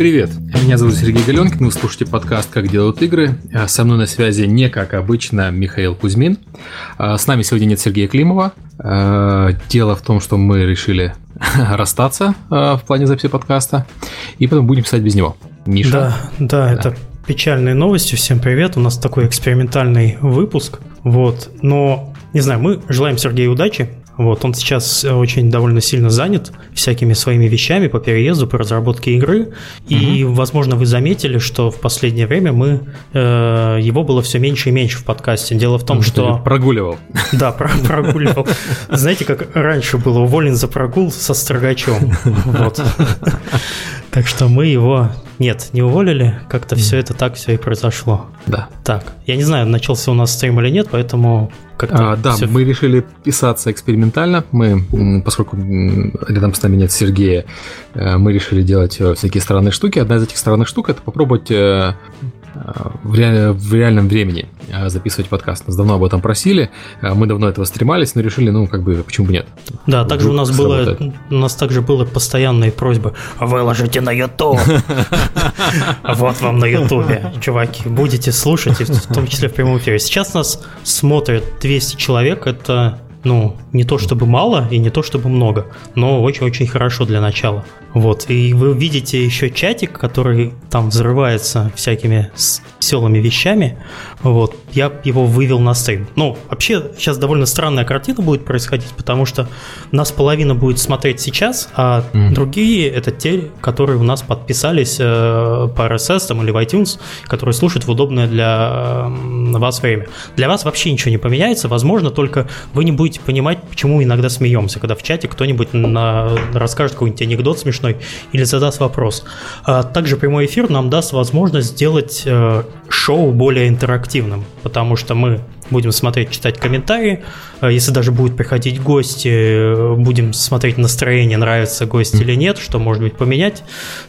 Привет, меня зовут Сергей Галенкин, вы слушаете подкаст «Как делают игры». А со мной на связи не как обычно Михаил Кузьмин. А с нами сегодня нет Сергея Климова. А, дело в том, что мы решили расстаться в плане записи подкаста, и потом будем писать без него. Миша? Да, да, да. это печальные новости. Всем привет. У нас такой экспериментальный выпуск. Вот. Но, не знаю, мы желаем Сергею удачи. Вот, он сейчас очень довольно сильно занят всякими своими вещами по переезду, по разработке игры. И, угу. возможно, вы заметили, что в последнее время мы э, его было все меньше и меньше в подкасте. Дело в том, он что... Прогуливал. Да, прогуливал. Знаете, как раньше было уволен за прогул со строгачом. Вот. Так что мы его нет, не уволили, как-то все это так все и произошло. Да. Так, я не знаю, начался у нас стрим или нет, поэтому как-то... А, да, все... мы решили писаться экспериментально. Мы, поскольку рядом с нами нет Сергея, э, мы решили делать э, всякие странные штуки. Одна из этих странных штук это попробовать э, в, реаль, в реальном времени а, записывать подкаст. Нас давно об этом просили, а, мы давно этого стремались, но решили, ну, как бы, почему бы нет. Да, также у нас было, у нас также было постоянные просьбы, выложите на YouTube. Вот вам на YouTube, чуваки, будете слушать, в том числе в прямом эфире. Сейчас нас смотрят 200 человек, это ну, не то чтобы мало и не то чтобы много, но очень-очень хорошо для начала. Вот, и вы видите еще чатик, который там взрывается всякими веселыми вещами. Вот, я его вывел на стрим. Ну, вообще, сейчас довольно странная картина будет происходить, потому что нас половина будет смотреть сейчас, а mm. другие это те, которые у нас подписались э, по RSS там, или в iTunes, которые слушают в удобное для э, вас время. Для вас вообще ничего не поменяется, возможно, только вы не будете понимать, почему иногда смеемся, когда в чате кто-нибудь на... расскажет какой-нибудь анекдот смешной, смешной или задаст вопрос. А также прямой эфир нам даст возможность сделать э, шоу более интерактивным, потому что мы будем смотреть, читать комментарии. А если даже будут приходить гости, э, будем смотреть настроение, нравится гость или нет, что может быть поменять,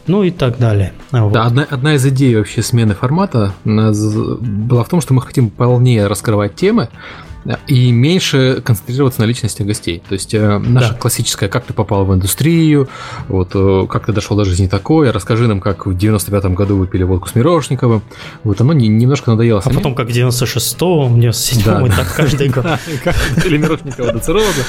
ну и так далее. Вот. Да, одна, одна из идей вообще смены формата была в том, что мы хотим полнее раскрывать темы, и меньше концентрироваться на личности гостей. То есть э, наша да. классическая «как ты попал в индустрию», вот э, «как ты дошел до жизни такой», расскажи нам, как в 95-м году вы пили водку с Мирошниковым. Вот оно не, немножко надоело. А потом как в 96-м, в 97-м, да, и так каждый год. Как пили Мирошникова до цирроза.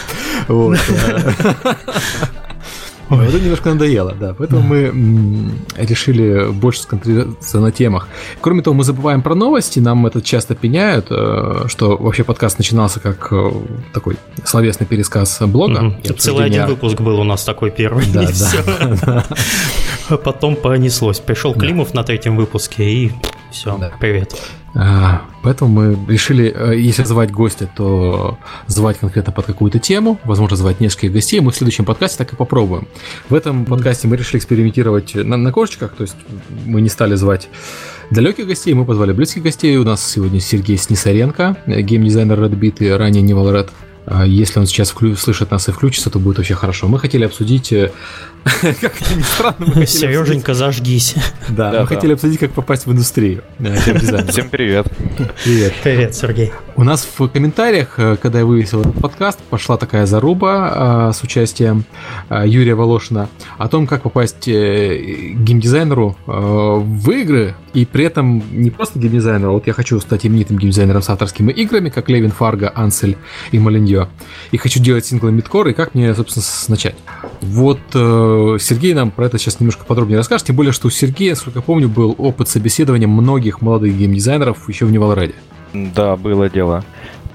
Ой. Это немножко надоело, да. Поэтому мы решили больше сконцентрироваться на темах. Кроме того, мы забываем про новости, нам это часто пеняют, э, что вообще подкаст начинался как э, такой словесный пересказ блога. Угу. Целый один выпуск был у нас такой первый. Да, да. Потом понеслось. Пришел Климов на третьем выпуске и все, привет. А, поэтому мы решили, э, если звать гостя, то звать конкретно под какую-то тему, возможно, звать несколько гостей. Мы в следующем подкасте так и попробуем. В этом подкасте мы решили экспериментировать на, на кошечках, то есть мы не стали звать далеких гостей, мы позвали близких гостей. У нас сегодня Сергей Снисаренко, геймдизайнер Red Beat и ранее Nival Red. А если он сейчас вклю- слышит нас и включится, то будет вообще хорошо. Мы хотели обсудить э, Как это ни странно, Сереженька, зажгись. Да, мы хотели обсудить, как попасть в индустрию. Всем привет. Привет. Привет, Сергей. У нас в комментариях, э, когда я вывесил этот подкаст, пошла такая заруба э, с участием э, Юрия Волошина о том, как попасть геймдизайнеру в игры, и при этом не просто геймдизайнеру, а вот я хочу стать именитым геймдизайнером с авторскими играми, как Левин Фарго, Ансель и Малиньо, и хочу делать синглы мидкор, и как мне, собственно, начать. Вот Сергей нам про это сейчас немножко подробнее расскажет, тем более, что у Сергея, насколько я помню, был опыт собеседования многих молодых геймдизайнеров еще в Невалраде. Да, было дело.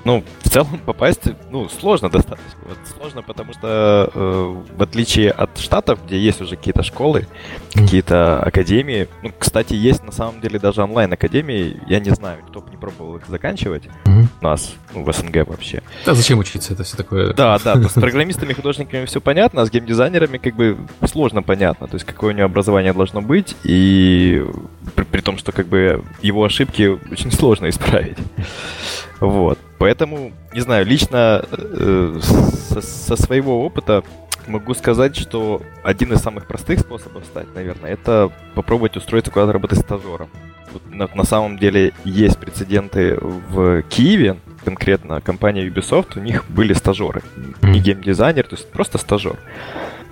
Ну, в целом попасть, ну, сложно достаточно. Вот сложно, потому что э, в отличие от штатов, где есть уже какие-то школы, какие-то академии, ну, кстати, есть на самом деле даже онлайн-академии, я не знаю, кто бы не пробовал их заканчивать mm-hmm. у нас, ну, в СНГ вообще. Да, зачем учиться, это все такое? Да, да, с программистами, художниками все понятно, а с геймдизайнерами как бы сложно понятно, то есть какое у него образование должно быть, и при, при том, что как бы его ошибки очень сложно исправить. Вот. Поэтому, не знаю, лично э, со, со своего опыта могу сказать, что один из самых простых способов стать, наверное, это попробовать устроиться куда-то работать стажером. Вот на, на самом деле есть прецеденты в Киеве, конкретно компания Ubisoft, у них были стажеры. Не геймдизайнер, то есть просто стажер.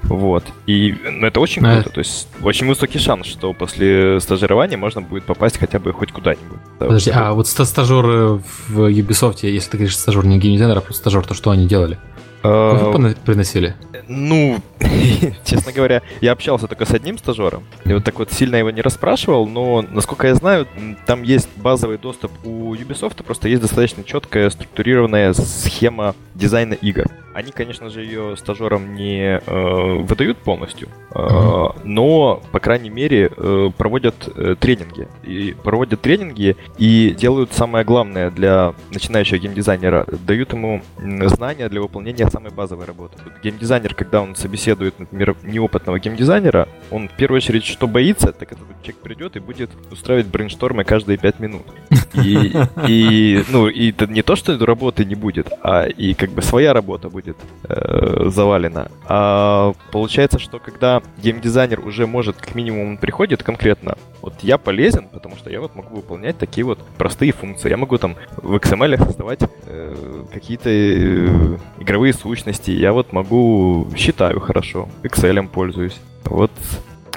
Вот. И ну, это очень круто. То есть очень высокий шанс, что после стажирования можно будет попасть хотя бы хоть куда-нибудь. Подожди, а вот стажеры в Ubisoft, если ты говоришь стажер не геймдизайнер, а просто стажер, то что они делали? Кофе а, приносили? Ну, честно говоря, я общался только с одним стажером. И вот так вот сильно его не расспрашивал, но, насколько я знаю, там есть базовый доступ у Ubisoft, просто есть достаточно четкая структурированная схема дизайна игр. Они, конечно же, ее стажерам не э, выдают полностью, э, но, по крайней мере, э, проводят э, тренинги. И проводят тренинги и делают самое главное для начинающего геймдизайнера. Дают ему знания для выполнения самой базовой работы. Геймдизайнер, когда он собеседует, например, неопытного геймдизайнера, он в первую очередь что боится, так это человек придет и будет устраивать брейнштормы каждые пять минут. И, и, ну, и это не то, что работы не будет, а и как бы своя работа будет э, завалено. А получается, что когда геймдизайнер уже может, как минимум, приходит конкретно, вот я полезен, потому что я вот могу выполнять такие вот простые функции. Я могу там в XML создавать э, какие-то э, игровые сущности. Я вот могу считаю хорошо, Excel пользуюсь. Вот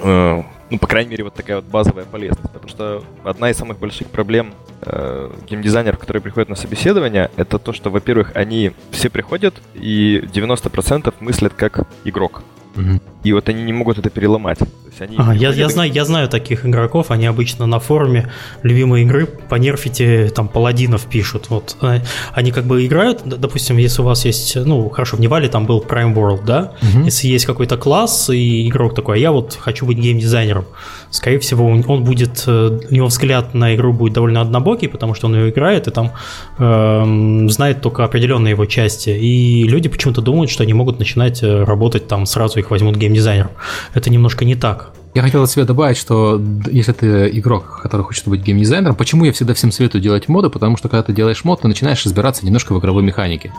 э, ну, по крайней мере, вот такая вот базовая полезность. Потому что одна из самых больших проблем э, геймдизайнеров, которые приходят на собеседование, это то, что, во-первых, они все приходят и 90% мыслят как игрок. Угу. И вот они не могут это переломать. То есть они ага, я, я, знаю, я знаю таких игроков, они обычно на форуме любимой игры по нерфите там паладинов пишут. Вот э, они как бы играют, допустим, если у вас есть, ну, хорошо, в Невале там был Prime World, да, угу. если есть какой-то класс и игрок такой, а я вот хочу быть геймдизайнером, скорее всего, он будет, э, у него взгляд на игру будет довольно однобокий, потому что он ее играет и там э, знает только определенные его части. И люди почему-то думают, что они могут начинать э, работать там, сразу их возьмут геймдизайнером. Это немножко не так. Я хотел от себя добавить, что если ты игрок, который хочет быть геймдизайнером, почему я всегда всем советую делать моды? Потому что когда ты делаешь мод, ты начинаешь разбираться немножко в игровой механике.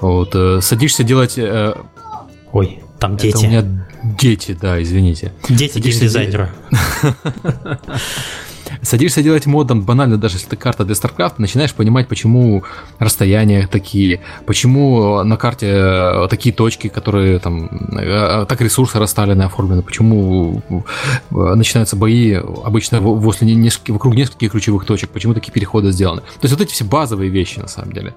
Вот, садишься делать... Ой, там дети. Это у меня дети, да, извините. Дети геймдизайнера. Садишься делать модом, банально, даже если это карта для StarCraft, начинаешь понимать, почему расстояния такие, почему на карте э, такие точки, которые там, э, так ресурсы расставлены, оформлены, почему э, начинаются бои обычно возле нескольких, вокруг нескольких ключевых точек, почему такие переходы сделаны. То есть вот эти все базовые вещи, на самом деле.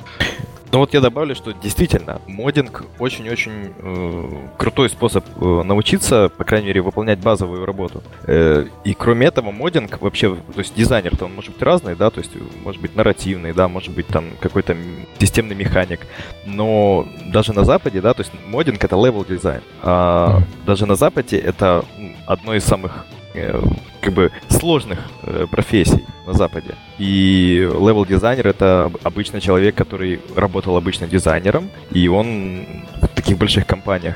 Но вот я добавлю, что действительно, модинг очень-очень э, крутой способ э, научиться, по крайней мере, выполнять базовую работу. Э, и кроме этого, модинг вообще, то есть дизайнер-то он может быть разный, да, то есть может быть нарративный, да, может быть там какой-то системный механик. Но даже на Западе, да, то есть модинг это level дизайн. А даже на Западе это одно из самых Э, как бы сложных э, профессий на Западе. И level -дизайнер — это обычно человек, который работал обычно дизайнером, и он в таких больших компаниях,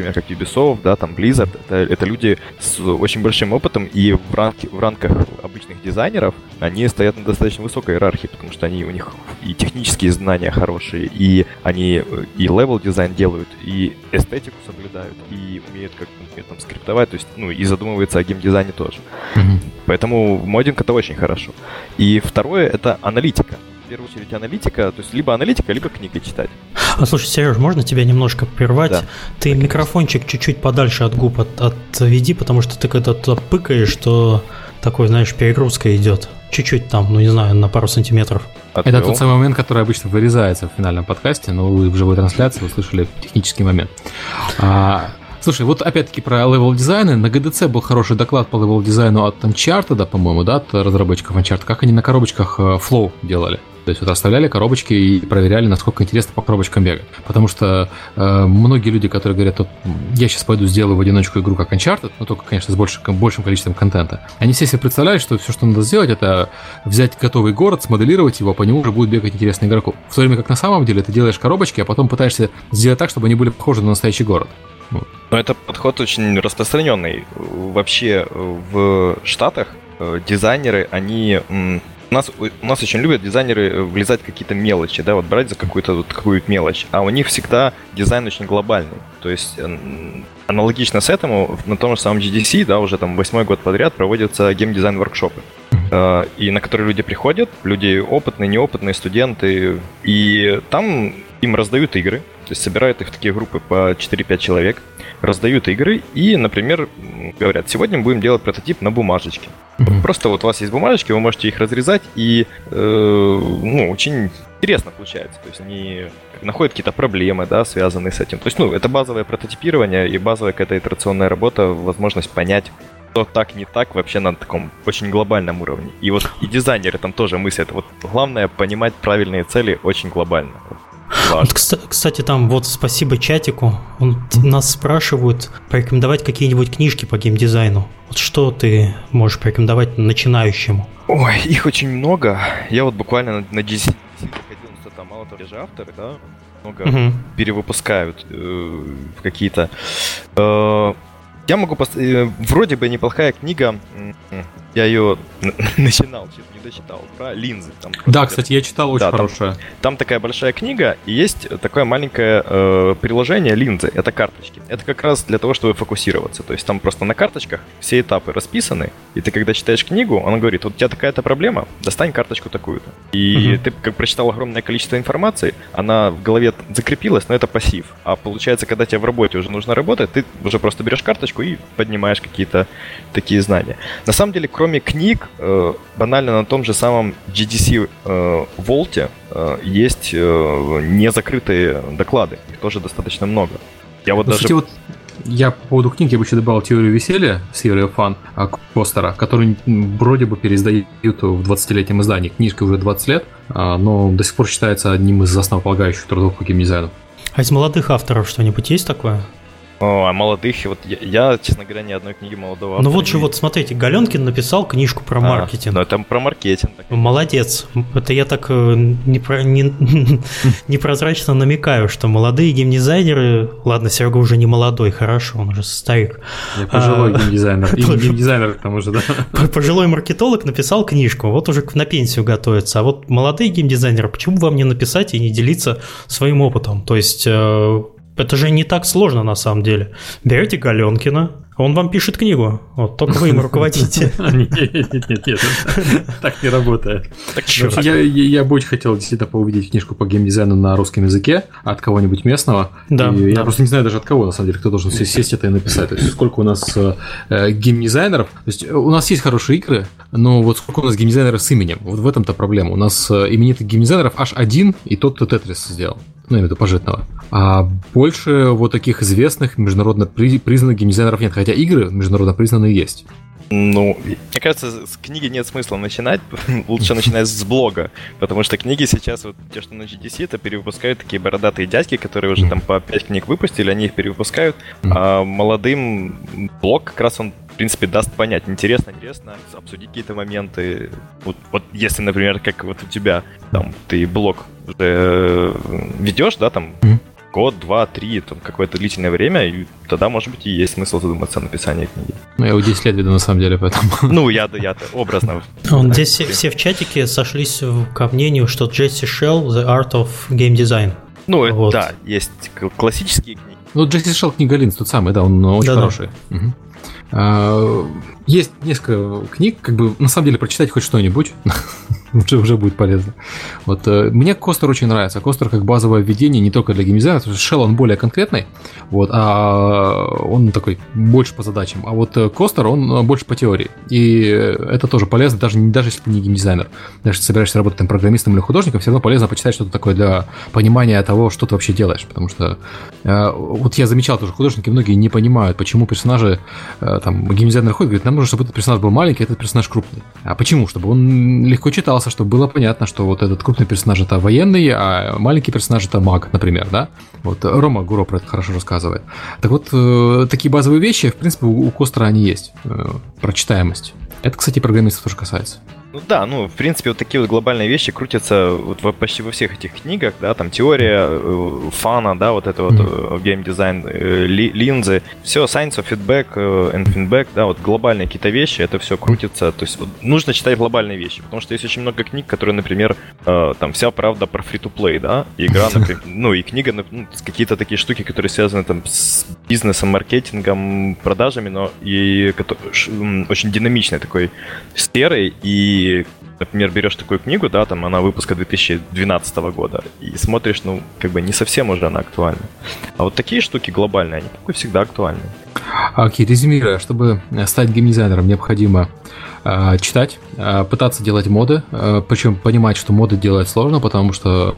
например, как Ubisoft, да, там Blizzard, это, это люди с очень большим опытом, и в, ранке, в рамках обычных дизайнеров они стоят на достаточно высокой иерархии, потому что они у них и технические знания хорошие, и они и level дизайн делают, и эстетику соблюдают, и умеют как например, там скриптовать, то есть, ну, и задумывается о геймдизайне тоже. Mm-hmm. Поэтому модинг это очень хорошо. И второе это аналитика первую очередь аналитика, то есть либо аналитика, либо книги читать. А слушай, Сереж, можно тебя немножко прервать? Да. Ты так микрофончик чуть-чуть подальше от губ от, отведи, потому что ты когда туда пыкаешь, то такой, знаешь, перегрузка идет. Чуть-чуть там, ну не знаю, на пару сантиметров. Отвел. Это тот самый момент, который обычно вырезается в финальном подкасте, но вы в живой трансляции услышали технический момент. А, Слушай, вот опять-таки про level дизайны. На GDC был хороший доклад по level дизайну от Uncharted, да, по-моему, да, от разработчиков Uncharted. Как они на коробочках э, Flow делали. То есть вот оставляли коробочки и проверяли, насколько интересно по коробочкам бегать. Потому что э, многие люди, которые говорят, вот, я сейчас пойду сделаю в одиночку игру как Uncharted, но только, конечно, с большим, большим количеством контента, они все себе представляют, что все, что надо сделать, это взять готовый город, смоделировать его, по нему уже будет бегать интересный игроку. В то время как на самом деле ты делаешь коробочки, а потом пытаешься сделать так, чтобы они были похожи на настоящий город. Но это подход очень распространенный. Вообще в Штатах э, дизайнеры, они у нас, у нас очень любят дизайнеры э, влезать в какие-то мелочи, да, вот брать за какую-то вот какую-то мелочь. А у них всегда дизайн очень глобальный. То есть аналогично с этому на том же самом GDC, да, уже там восьмой год подряд проводятся геймдизайн воркшопы. Э, и на которые люди приходят, люди опытные, неопытные, студенты. И там им раздают игры, то есть собирают их в такие группы по 4-5 человек, раздают игры и, например, говорят, сегодня мы будем делать прототип на бумажечке. Mm-hmm. Просто вот у вас есть бумажечки, вы можете их разрезать, и э, ну, очень интересно получается. То есть они находят какие-то проблемы, да, связанные с этим. То есть, ну, это базовое прототипирование и базовая какая-то итерационная работа, возможность понять, что так, не так вообще на таком очень глобальном уровне. И вот и дизайнеры там тоже мыслят. Вот главное понимать правильные цели очень глобально. Вот, кстати, там вот спасибо чатику. Он, нас спрашивают порекомендовать какие-нибудь книжки по геймдизайну. Вот что ты можешь порекомендовать начинающему? Ой, их очень много. Я вот буквально на, на GC выходил, что там мало того, же авторы, да, много угу. перевыпускают э, какие-то. Э, я могу... Пос... Э, вроде бы неплохая книга. Я ее начинал, не дочитал, про линзы. Там, да, кстати, я читал, очень да, хорошая. Там, там такая большая книга, и есть такое маленькое э, приложение линзы, это карточки. Это как раз для того, чтобы фокусироваться. То есть там просто на карточках все этапы расписаны, и ты когда читаешь книгу, он говорит, вот у тебя такая-то проблема, достань карточку такую-то. И угу. ты как прочитал огромное количество информации, она в голове закрепилась, но это пассив. А получается, когда тебе в работе уже нужно работать, ты уже просто берешь карточку и поднимаешь какие-то такие знания. На самом деле, кроме книг, э, банально на том же самом GDC э, Vault э, есть э, незакрытые доклады. Их тоже достаточно много. Я вот ну, даже... Кстати, вот я по поводу книги бы еще добавил теорию веселья, Theory of Fun, Костера, который вроде бы переиздают в 20-летнем издании. Книжка уже 20 лет, а, но до сих пор считается одним из основополагающих трудов по геймдизайну. А из молодых авторов что-нибудь есть такое? О, а молодых, вот я, я, честно говоря, ни одной книги молодого Ну вот же, вот смотрите, Галенкин написал книжку про а, маркетинг. Ну это про маркетинг. Молодец. Это я так э, непро, не, непрозрачно намекаю, что молодые геймдизайнеры, ладно, Серега уже не молодой, хорошо, он уже старик. Я пожилой а, геймдизайнер, и геймдизайнер к тому же, да. Пожилой маркетолог написал книжку, вот уже на пенсию готовится. А вот молодые геймдизайнеры, почему вам не написать и не делиться своим опытом? То есть э, это же не так сложно на самом деле. Берете Галенкина, он вам пишет книгу, вот только вы им руководите. Нет, нет, нет, нет, так не работает. Я бы очень хотел действительно поувидеть книжку по геймдизайну на русском языке от кого-нибудь местного. Да. Я просто не знаю даже от кого, на самом деле, кто должен сесть это и написать. То есть сколько у нас э, геймдизайнеров. То есть у нас есть хорошие игры, но вот сколько у нас геймдизайнеров с именем. Вот в этом-то проблема. У нас э, именитых геймдизайнеров аж один, и тот, кто Тетрис сделал ну, я имею в виду пожитного. А больше вот таких известных международно признанных геймдизайнеров нет, хотя игры международно признанные есть. Ну, мне кажется, с книги нет смысла начинать, лучше начинать с блога, потому что книги сейчас, вот те, что на GDC, это перевыпускают такие бородатые дядьки, которые уже там по 5 книг выпустили, они их перевыпускают, а молодым блог как раз он в принципе, даст понять, интересно, интересно, обсудить какие-то моменты. Вот, вот если, например, как вот у тебя, там, ты блог уже э, ведешь, да, там, mm-hmm. Год, два, три, там, какое-то длительное время, и тогда, может быть, и есть смысл задуматься о написании книги. Ну, я его 10 лет веду, на самом деле, поэтому... Ну, я, я образно... Он, здесь все, все в чатике сошлись ко мнению, что Джесси Шелл The Art of Game Design. Ну, вот. да, есть классические книги. Ну, Джесси Шелл книга Линз, тот самый, да, он очень да, хороший. Да. Угу. А, есть несколько книг, как бы на самом деле прочитать хоть что-нибудь уже, уже будет полезно. Вот, э, мне Костер очень нравится. Костер как базовое введение не только для геймдизайна, потому что Shell он более конкретный, вот, а он такой больше по задачам. А вот э, Костер, он больше по теории. И это тоже полезно, даже, даже если ты не геймдизайнер. Даже если собираешься работать там, программистом или художником, все равно полезно почитать что-то такое для понимания того, что ты вообще делаешь. Потому что э, вот я замечал тоже, художники многие не понимают, почему персонажи, э, там, геймдизайнер ходит, говорит, нам нужно, чтобы этот персонаж был маленький, а этот персонаж крупный. А почему? Чтобы он легко читал старался, чтобы было понятно, что вот этот крупный персонаж это военный, а маленький персонаж это маг, например, да? Вот Рома Гуро про это хорошо рассказывает. Так вот, э, такие базовые вещи, в принципе, у, у Костера они есть. Э, прочитаемость. Это, кстати, программистов тоже касается. Ну да, ну, в принципе, вот такие вот глобальные вещи крутятся вот во, почти во всех этих книгах, да, там теория э, фана, да, вот это вот mm-hmm. геймдизайн, э, ли, линзы, все, science of feedback э, and feedback, да, вот глобальные какие-то вещи, это все крутится, то есть вот, нужно читать глобальные вещи, потому что есть очень много книг, которые, например, э, там вся правда про free-to-play, да, игра, например, ну и книга, ну, какие-то такие штуки, которые связаны там с бизнесом, маркетингом, продажами, но и очень динамичной такой сферой, и например, берешь такую книгу, да, там она выпуска 2012 года, и смотришь, ну, как бы не совсем уже она актуальна. А вот такие штуки глобальные, они такой всегда актуальны. Окей, резюмируя, чтобы стать геймдизайнером, необходимо читать, э, пытаться делать моды, э, причем понимать, что моды делать сложно, потому что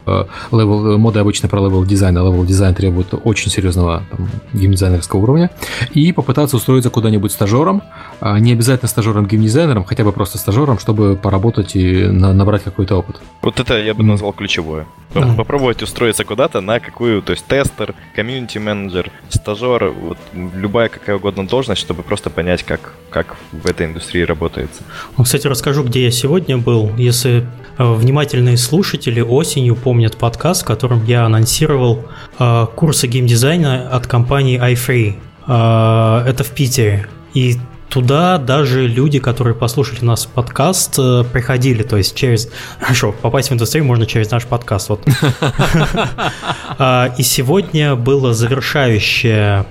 level, моды обычно про level дизайн, а level дизайн требует очень серьезного там, геймдизайнерского уровня, и попытаться устроиться куда-нибудь стажером, не обязательно стажером-геймдизайнером, хотя бы просто стажером, чтобы поработать и на, набрать какой-то опыт. Вот это я бы назвал ключевое. Да. Попробовать устроиться куда-то на какую, то есть тестер, комьюнити-менеджер, стажер, вот любая какая угодно должность, чтобы просто понять, как, как в этой индустрии работает. Ну, кстати, расскажу, где я сегодня был. Если э, внимательные слушатели осенью помнят подкаст, в котором я анонсировал э, курсы геймдизайна от компании iFree. Э, это в Питере. И туда даже люди, которые послушали нас подкаст, приходили, то есть через... Хорошо, попасть в индустрию можно через наш подкаст. Вот. И сегодня была завершающая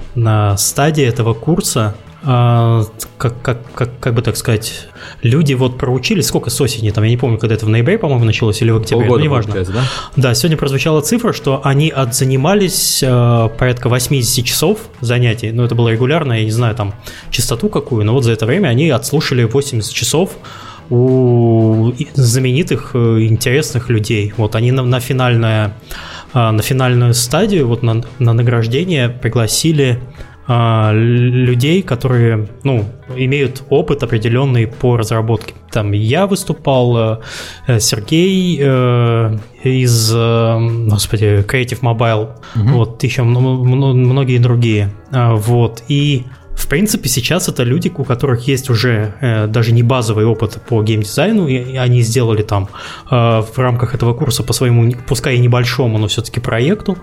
стадия этого курса, а, как, как, как, как бы так сказать, люди вот проучились, сколько с осени, там, я не помню, когда это в ноябре, по-моему, началось, или в октябре, Полгода, ну, неважно. Да? да, сегодня прозвучала цифра, что они отзанимались э, порядка 80 часов занятий, ну, это было регулярно, я не знаю, там, частоту какую, но вот за это время они отслушали 80 часов у знаменитых, э, интересных людей. Вот они на, на финальное э, на финальную стадию, вот на, на награждение пригласили людей, которые, ну, имеют опыт определенный по разработке. Там я выступал, э, Сергей э, из, э, господи, Creative Mobile, угу. вот еще многие другие, а, вот, и в принципе, сейчас это люди, у которых есть уже э, даже не базовый опыт по геймдизайну, и они сделали там э, в рамках этого курса по своему, пускай и небольшому, но все-таки проекту.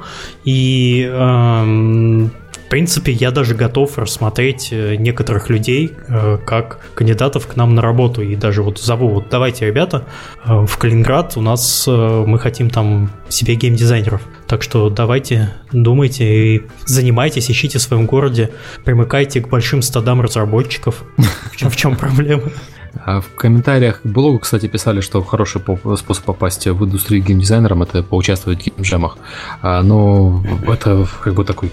И э, принципе, я даже готов рассмотреть э, некоторых людей э, как кандидатов к нам на работу. И даже вот зову, вот давайте, ребята, э, в Калининград у нас мы хотим там себе геймдизайнеров. Так что давайте, думайте и занимайтесь, ищите в своем городе, примыкайте к большим стадам разработчиков. В чем проблема? А в комментариях к блогу, кстати, писали, что хороший способ попасть в индустрию геймдизайнером это поучаствовать в геймджемах. А, но это как бы такой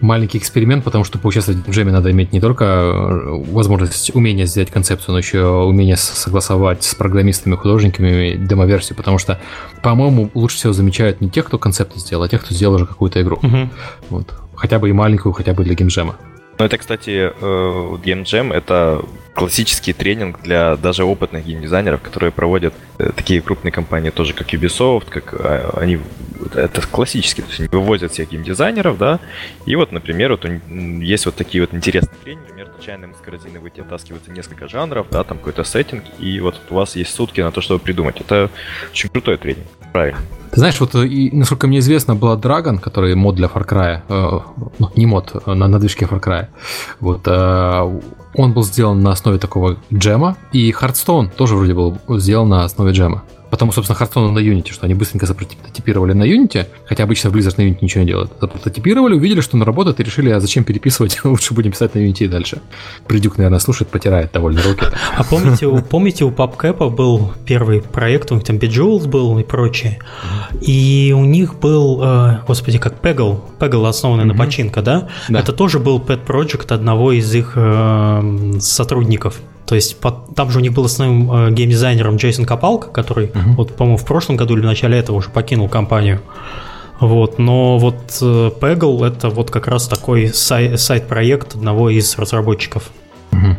маленький эксперимент, потому что поучаствовать в джеме надо иметь не только э, возможность, умение сделать концепцию, но еще умение согласовать с программистами, художниками демоверсию, потому что, по-моему, лучше всего замечают не тех, кто концепт сделал, а тех, кто сделал уже какую-то игру. Угу. Вот. Хотя бы и маленькую, хотя бы для геймджема. Ну, это, кстати, э, Game Jam — это классический тренинг для даже опытных геймдизайнеров, которые проводят э, такие крупные компании, тоже как Ubisoft, как а, они это классический, то есть вывозят всех геймдизайнеров, да, и вот, например, вот есть вот такие вот интересные тренинги, например, случайно из корзины вытаскиваются несколько жанров, да, там какой-то сеттинг, и вот у вас есть сутки на то, чтобы придумать. Это очень крутой тренинг, правильно. Ты знаешь, вот и, насколько мне известно, была Dragon, который мод для Far Cry, э, ну, не мод, э, на, на движке Far Cry. Вот, э, он был сделан на основе такого джема, и Hearthstone тоже вроде был сделан на основе джема. Потому, собственно, Hearthstone на Unity, что они быстренько запрототипировали на Unity, хотя обычно Blizzard на Unity ничего не делают. Запрототипировали, увидели, что она работает, и решили, а зачем переписывать, лучше будем писать на Unity и дальше. Придюк, наверное, слушает, потирает довольно руки. А помните, помните, у PubCap был первый проект, у них там Bejeweled был и прочее, и у них был, э, господи, как Peggle, Peggle основанный на починка, да? Это тоже был pet project одного из их э, сотрудников. То есть под, там же у них был основным э, геймдизайнером Джейсон Копалка, который, uh-huh. вот, по-моему, в прошлом году или в начале этого уже покинул компанию. Вот, но вот э, Peggle это вот как раз такой сай- сайт-проект одного из разработчиков. Uh-huh.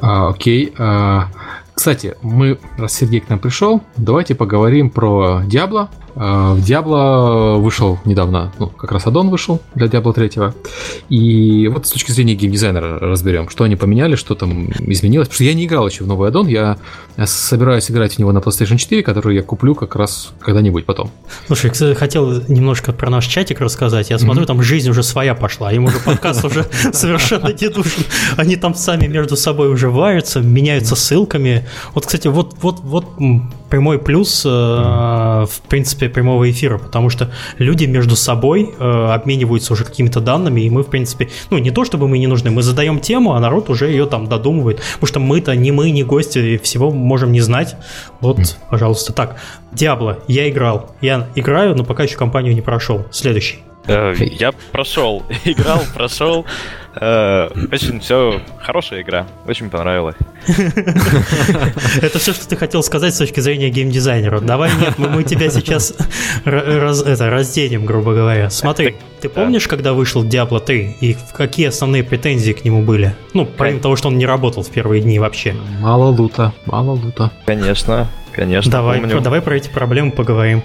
А, окей. А, кстати, мы, раз Сергей к нам пришел, давайте поговорим про Diablo. А, в Diablo вышел недавно, ну, как раз аддон вышел для Diablo 3. И вот с точки зрения геймдизайнера разберем, что они поменяли, что там изменилось. Потому что я не играл еще в новый аддон, я собираюсь играть в него на PlayStation 4, который я куплю как раз когда-нибудь потом. Слушай, я, кстати, хотел немножко про наш чатик рассказать. Я смотрю, mm-hmm. там жизнь уже своя пошла, им уже подкаст уже совершенно не душен. Они там сами между собой уже варятся, меняются ссылками. Вот, кстати, вот, вот, вот прямой плюс, э, в принципе, прямого эфира, потому что люди между собой э, обмениваются уже какими-то данными, и мы, в принципе, ну, не то чтобы мы не нужны, мы задаем тему, а народ уже ее там додумывает, потому что мы-то не мы, не гости, всего можем не знать. Вот, пожалуйста. Так, Диабло, я играл. Я играю, но пока еще компанию не прошел. Следующий. Э, я прошел, играл, прошел. Э, очень все хорошая игра, очень понравилась. Это все, что ты хотел сказать с точки зрения геймдизайнера. Давай нет, мы, мы тебя сейчас разденем, грубо говоря. Смотри, ты помнишь, когда вышел Diablo 3 и какие основные претензии к нему были? Ну, помимо того, что он не работал в первые дни вообще. Мало лута, мало лута. Конечно, конечно. Давай, давай про эти проблемы поговорим.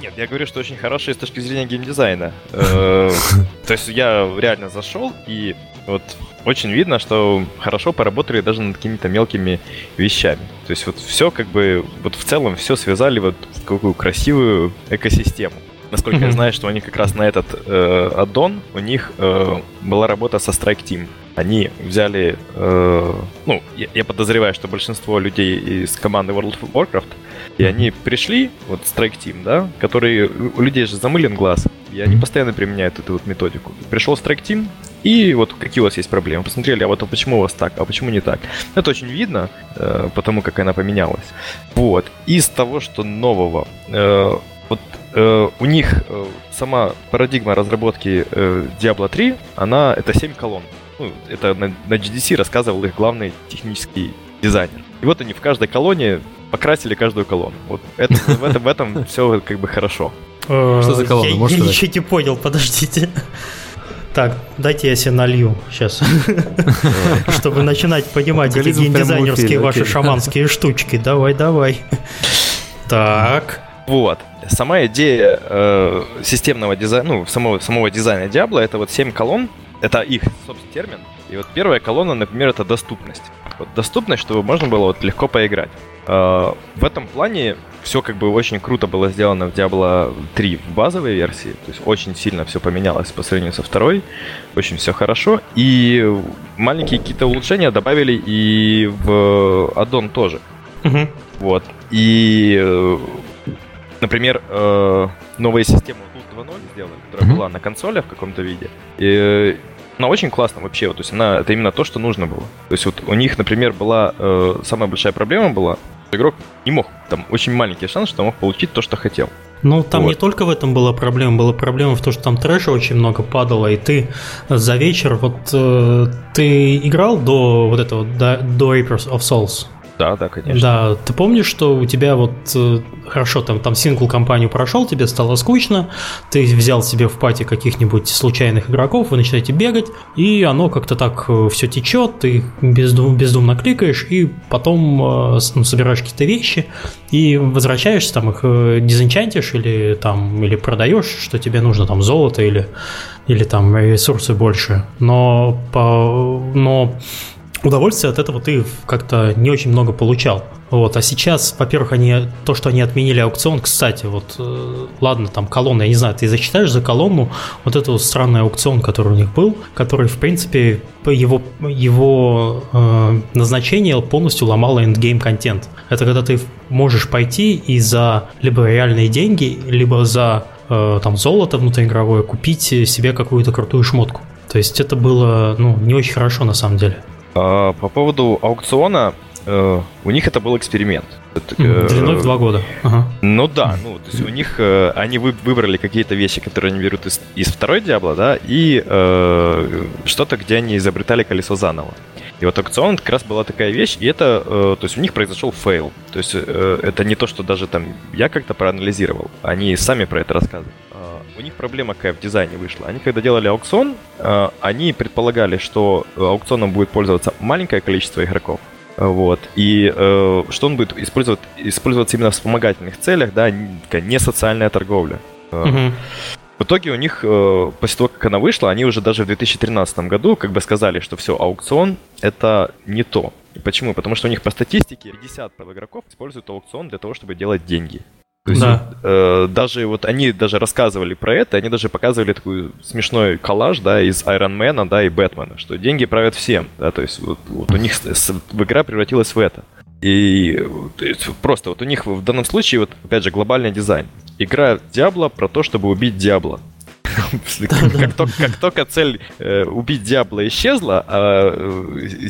Нет, я говорю, что очень хорошие с точки зрения геймдизайна. Э, то есть я реально зашел, и вот очень видно, что хорошо поработали даже над какими-то мелкими вещами. То есть вот все как бы, вот в целом все связали вот в какую красивую экосистему. Насколько я знаю, что они как раз на этот э, аддон, у них э, была работа со Strike Team. Они взяли, э, ну, я, я подозреваю, что большинство людей из команды World of Warcraft и они пришли, вот Strike Team, да, которые, у людей же замылен глаз, и они постоянно применяют эту вот методику. Пришел Strike Team, и вот какие у вас есть проблемы. Посмотрели, а вот а почему у вас так, а почему не так. Это очень видно, э, потому как она поменялась. Вот. Из того, что нового, э, вот э, у них э, сама парадигма разработки э, Diablo 3, она, это 7 колонн. Ну, это на, на GDC рассказывал их главный технический дизайнер. И вот они в каждой колонии покрасили каждую колонну. Вот это, в этом, в этом все как бы хорошо. Э, Что за колонна? Я, я ничего не понял, подождите. Так, дайте я себе налью сейчас, чтобы начинать понимать эти геймдизайнерские ваши шаманские штучки. Давай, давай. Так. Вот. Сама идея э, системного дизайна, ну, самого, самого дизайна Diablo, это вот 7 колонн, это их, собственно, термин. И вот первая колонна, например, это доступность. Вот доступность, чтобы можно было вот легко поиграть. Э, в этом плане все как бы очень круто было сделано в Diablo 3 в базовой версии. То есть очень сильно все поменялось по сравнению со второй. Очень все хорошо. И маленькие какие-то улучшения добавили и в аддон тоже. Угу. Вот. И, э, например, э, новая система Loot 2.0 сделали, которая угу. была на консоли в каком-то виде. И она очень классно вообще, вот, то есть она, это именно то, что нужно было. То есть вот у них, например, была, э, самая большая проблема была, игрок не мог, там очень маленький шанс, что мог получить то, что хотел. Ну, там вот. не только в этом была проблема, была проблема в том, что там трэша очень много падало, и ты за вечер, вот э, ты играл до вот этого, до, до Apers of Souls? Да, да, конечно. Да, ты помнишь, что у тебя вот э, хорошо, там, там сингл-компанию прошел, тебе стало скучно, ты взял себе в пати каких-нибудь случайных игроков, вы начинаете бегать, и оно как-то так э, все течет, ты бездум, бездумно кликаешь, и потом э, ну, собираешь какие-то вещи, и возвращаешься, там их дизенчантишь или там, или продаешь, что тебе нужно, там, золото или, или там ресурсы больше. Но, по, но удовольствие от этого ты как-то не очень много получал. Вот, а сейчас, во-первых, они, то, что они отменили аукцион, кстати, вот, э, ладно, там колонна, я не знаю, ты зачитаешь за колонну вот этот вот странный аукцион, который у них был, который, в принципе, его, его э, назначение полностью ломало эндгейм контент. Это когда ты можешь пойти и за либо реальные деньги, либо за э, там золото внутриигровое купить себе какую-то крутую шмотку. То есть это было, ну, не очень хорошо на самом деле. А, по поводу аукциона, э, у них это был эксперимент. Длиной в два года. Ага. Ну да, ну то есть у них э, они вы, выбрали какие-то вещи, которые они берут из, из второй Диабло, да, и э, что-то, где они изобретали колесо заново. И вот аукцион как раз была такая вещь, и это, э, то есть у них произошел фейл. То есть э, это не то, что даже там я как-то проанализировал, они сами про это рассказывают у них проблема какая в дизайне вышла. Они когда делали аукцион, э, они предполагали, что аукционом будет пользоваться маленькое количество игроков. Вот. И э, что он будет использовать, использоваться именно в вспомогательных целях, да, не социальная торговля. Угу. В итоге у них, э, после того, как она вышла, они уже даже в 2013 году как бы сказали, что все, аукцион это не то. Почему? Потому что у них по статистике 50 игроков используют аукцион для того, чтобы делать деньги. То есть да. э, даже вот они даже рассказывали про это, они даже показывали такой смешной коллаж, да, из Айронмена, да, и Бэтмена, что деньги правят всем, да, то есть вот, вот у них в игра превратилась в это. И просто вот у них в данном случае, вот опять же, глобальный дизайн. Игра Диабло про то, чтобы убить Диабло. Как только, цель э, убить Диабло исчезла, а, э,